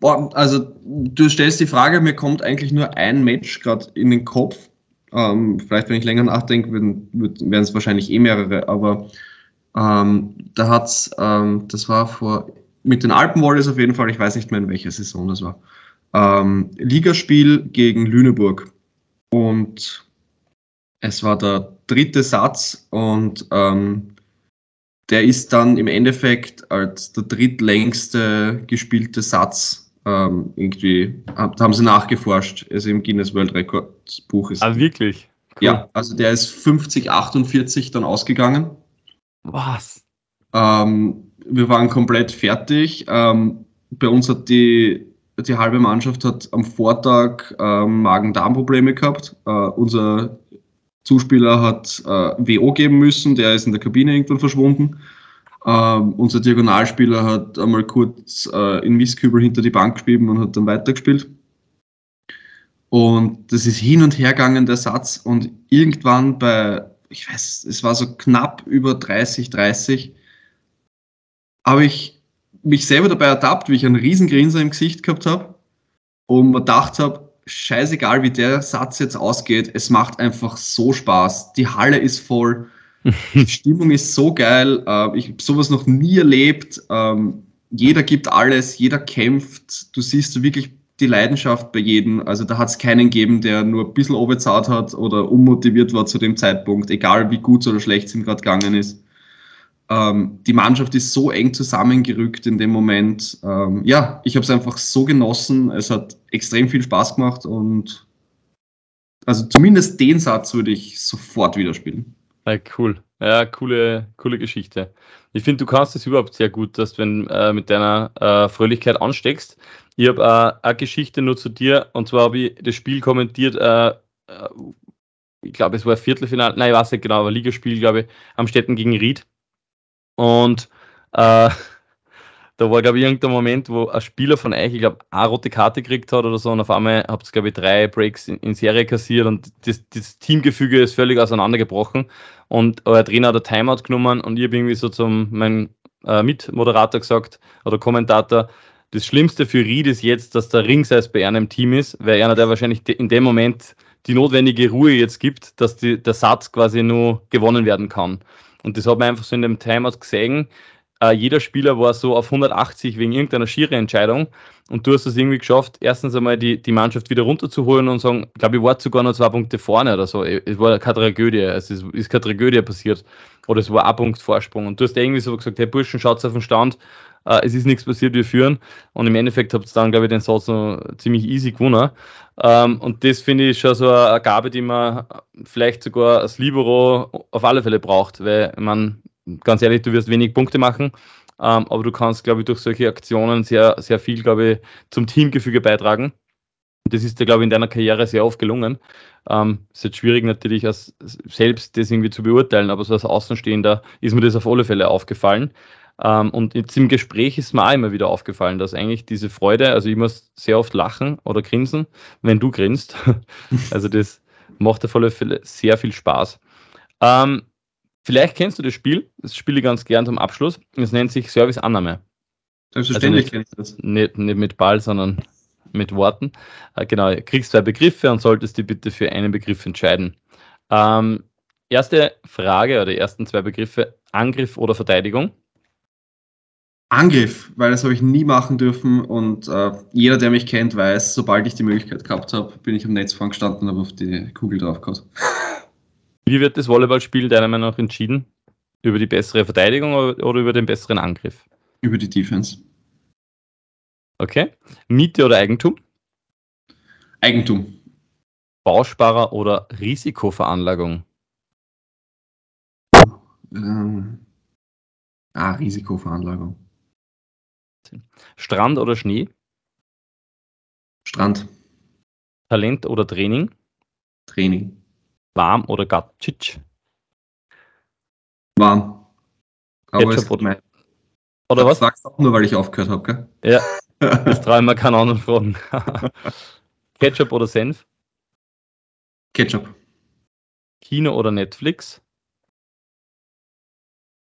Boah, also du stellst die Frage, mir kommt eigentlich nur ein Match gerade in den Kopf. Ähm, vielleicht, wenn ich länger nachdenke, wären es wahrscheinlich eh mehrere, aber ähm, da hat's, ähm, das war vor, mit den Alpen Warriors auf jeden Fall, ich weiß nicht mehr in welcher Saison das war ähm, Ligaspiel gegen Lüneburg. Und es war der dritte Satz und ähm, der ist dann im Endeffekt als der drittlängste gespielte Satz ähm, irgendwie, haben sie nachgeforscht, also im Guinness World Records Buch ist. Ah, wirklich? Cool. Ja, also der ist 50, 48 dann ausgegangen. Was? Ähm, wir waren komplett fertig. Ähm, bei uns hat die die halbe Mannschaft hat am Vortag äh, Magen-Darm-Probleme gehabt. Äh, unser Zuspieler hat äh, WO geben müssen, der ist in der Kabine irgendwann verschwunden. Ähm, unser Diagonalspieler hat einmal kurz äh, in Mistkübel hinter die Bank gespielt und hat dann weitergespielt. Und das ist hin und her gegangen, der Satz. Und irgendwann bei, ich weiß, es war so knapp über 30, 30, habe ich mich selber dabei ertappt, wie ich einen riesen Grinser im Gesicht gehabt habe und mir gedacht habe, scheißegal wie der Satz jetzt ausgeht, es macht einfach so Spaß. Die Halle ist voll, die Stimmung ist so geil, äh, ich habe sowas noch nie erlebt. Ähm, jeder gibt alles, jeder kämpft, du siehst wirklich die Leidenschaft bei jedem. Also da hat es keinen gegeben, der nur ein bisschen oberzahlt hat oder unmotiviert war zu dem Zeitpunkt, egal wie gut oder schlecht es ihm gerade gegangen ist ähm, die Mannschaft ist so eng zusammengerückt in dem Moment. Ähm, ja, ich habe es einfach so genossen. Es hat extrem viel Spaß gemacht und also zumindest den Satz würde ich sofort wieder spielen. Ja, cool. Ja, coole, coole Geschichte. Ich finde, du kannst es überhaupt sehr gut, dass du wenn, äh, mit deiner äh, Fröhlichkeit ansteckst. Ich habe äh, eine Geschichte nur zu dir und zwar habe ich das Spiel kommentiert. Äh, äh, ich glaube, es war Viertelfinale, nein, ich weiß nicht genau, aber Ligaspiel, glaube ich, am Städten gegen Ried. Und Äh, da war, glaube ich, irgendein Moment, wo ein Spieler von euch, ich glaube, eine rote Karte gekriegt hat oder so und auf einmal habt ihr, glaube ich, drei Breaks in, in, Serie kassiert und das, das, Teamgefüge ist völlig auseinandergebrochen und euer Trainer hat ein Timeout genommen und ich habe irgendwie so zum meinem äh, Mitmoderator gesagt oder Kommentator, das Schlimmste für Ried ist jetzt, dass der Ringseis bei einem Team ist, weil einer, der wahrscheinlich in dem Moment die notwendige Ruhe jetzt gibt, dass die, der Satz quasi nur gewonnen werden kann. Und das hat man einfach so in dem Timeout gesehen, äh, jeder Spieler war so auf 180 wegen irgendeiner schiere Entscheidung und du hast es irgendwie geschafft, erstens einmal die, die Mannschaft wieder runterzuholen und sagen, ich glaube, ich war sogar noch zwei Punkte vorne oder so. Es war keine Tragödie, es ist, ist keine Tragödie passiert. Oder es war ein Punkt Vorsprung. Und du hast irgendwie so gesagt, hey Burschen, schaut auf den Stand, äh, es ist nichts passiert, wir führen. Und im Endeffekt habt ihr dann, glaube ich, den Satz noch ziemlich easy gewonnen. Ähm, und das finde ich schon so eine Gabe, die man vielleicht sogar als Libero auf alle Fälle braucht, weil man ganz ehrlich, du wirst wenig Punkte machen, ähm, aber du kannst, glaube ich, durch solche Aktionen sehr, sehr viel, glaube ich, zum Teamgefüge beitragen. Das ist dir, glaube ich, in deiner Karriere sehr oft gelungen. Ähm, ist jetzt schwierig natürlich, als selbst das irgendwie zu beurteilen, aber so als Außenstehender ist mir das auf alle Fälle aufgefallen. Ähm, und jetzt im Gespräch ist mir auch immer wieder aufgefallen, dass eigentlich diese Freude, also ich muss sehr oft lachen oder grinsen, wenn du grinst. also das macht auf alle Fälle sehr viel Spaß. Ähm, Vielleicht kennst du das Spiel, das spiele ich ganz gern zum Abschluss. Es nennt sich Service-Annahme. Selbstverständlich also kennst du das. Nicht, nicht mit Ball, sondern mit Worten. Äh, genau, du kriegst zwei Begriffe und solltest dich bitte für einen Begriff entscheiden. Ähm, erste Frage oder die ersten zwei Begriffe: Angriff oder Verteidigung? Angriff, weil das habe ich nie machen dürfen und äh, jeder, der mich kennt, weiß, sobald ich die Möglichkeit gehabt habe, bin ich am Netz vorgestanden und habe auf die Kugel draufgehauen. Wie wird das Volleyballspiel deiner Meinung nach entschieden? Über die bessere Verteidigung oder über den besseren Angriff? Über die Defense. Okay. Miete oder Eigentum? Eigentum. Bausparer oder Risikoveranlagung? Ähm, ah, Risikoveranlagung. Strand oder Schnee? Strand. Talent oder Training? Training. Warm oder Gatschic? Warm. Aber Ketchup oder, mein... oder was? Sagst auch nur, weil ich aufgehört habe, gell? Ja, das traue ich mir keine anderen fragen. Ketchup oder Senf? Ketchup. Kino oder Netflix?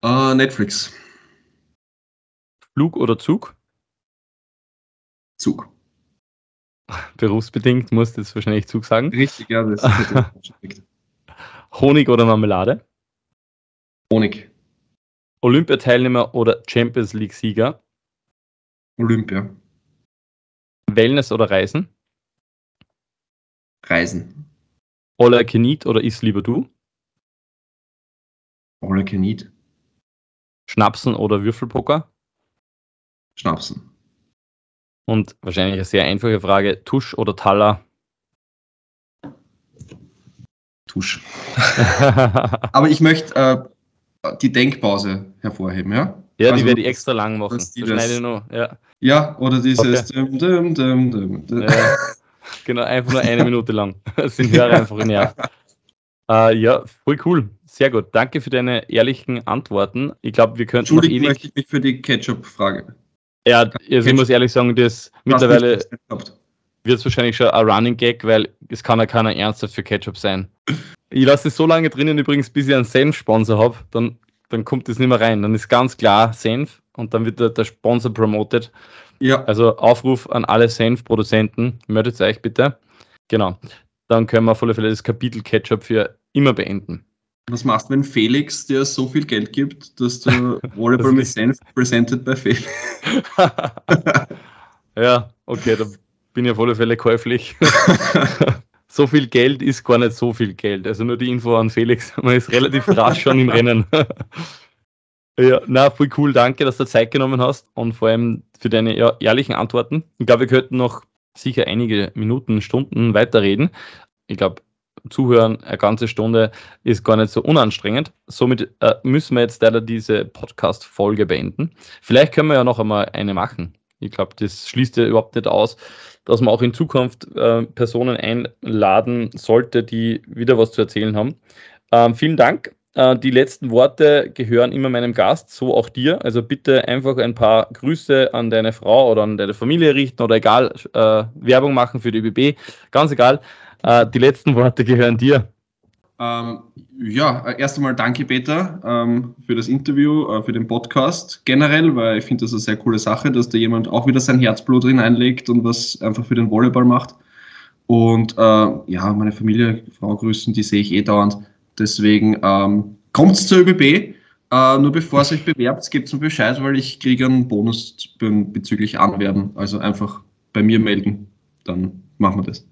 Uh, Netflix. Flug oder Zug? Zug. Berufsbedingt musst du jetzt wahrscheinlich Zug sagen. Richtig, ja, das ist Honig oder Marmelade? Honig. Olympiateilnehmer oder Champions League-Sieger? Olympia. Wellness oder Reisen? Reisen. Can eat oder isst lieber du? Can eat. Schnapsen oder Würfelpoker? Schnapsen. Und wahrscheinlich eine sehr einfache Frage: Tusch oder Taller? Tusch. Aber ich möchte äh, die Denkpause hervorheben, ja? Ja, also, die werde ich extra lang machen. Das, das noch, ja. ja, oder dieses. Okay. Dum, dum, dum, ja, genau, einfach nur eine Minute lang. Das sind Hörer einfach in Nerv. Äh, ja, voll cool. Sehr gut. Danke für deine ehrlichen Antworten. Ich glaube, wir könnten noch ewig... möchte ich mich für die Ketchup-Frage. Ja, also ich muss ehrlich sagen, das mittlerweile wird es wahrscheinlich schon ein Running Gag, weil es kann ja keiner ernsthaft für Ketchup sein. Ich lasse es so lange drinnen übrigens, bis ich einen Senf-Sponsor habe, dann, dann kommt das nicht mehr rein. Dann ist ganz klar Senf und dann wird der, der Sponsor promoted. Ja. Also Aufruf an alle Senf-Produzenten, meldet euch bitte. Genau. Dann können wir auf alle Fälle das Kapitel Ketchup für immer beenden. Was machst du, wenn Felix dir so viel Geld gibt, dass du Volleyball mit Senf presented bei Felix? ja, okay, da bin ich auf alle Fälle käuflich. so viel Geld ist gar nicht so viel Geld. Also nur die Info an Felix. Man ist relativ rasch schon im Rennen. ja, na, voll cool. Danke, dass du Zeit genommen hast und vor allem für deine ehrlichen Antworten. Ich glaube, wir könnten noch sicher einige Minuten, Stunden weiterreden. Ich glaube, Zuhören eine ganze Stunde ist gar nicht so unanstrengend. Somit äh, müssen wir jetzt leider diese Podcast-Folge beenden. Vielleicht können wir ja noch einmal eine machen. Ich glaube, das schließt ja überhaupt nicht aus, dass man auch in Zukunft äh, Personen einladen sollte, die wieder was zu erzählen haben. Ähm, vielen Dank Äh, die letzten Worte gehören immer meinem Gast, so auch dir. Also bitte einfach ein paar Grüße an deine Frau oder an deine Familie richten oder egal, äh, Werbung machen für die ÖBB, ganz egal. Äh, die letzten Worte gehören dir. Ähm, ja, erst einmal danke, Peter, ähm, für das Interview, äh, für den Podcast generell, weil ich finde das eine sehr coole Sache, dass da jemand auch wieder sein Herzblut drin einlegt und was einfach für den Volleyball macht. Und äh, ja, meine Familie, Frau grüßen, die sehe ich eh dauernd. Deswegen ähm, kommt zur ÖBB. Äh, nur bevor es euch bewerbt, gebt mir Bescheid, weil ich kriege einen Bonus bezüglich Anwerben. Also einfach bei mir melden, dann machen wir das.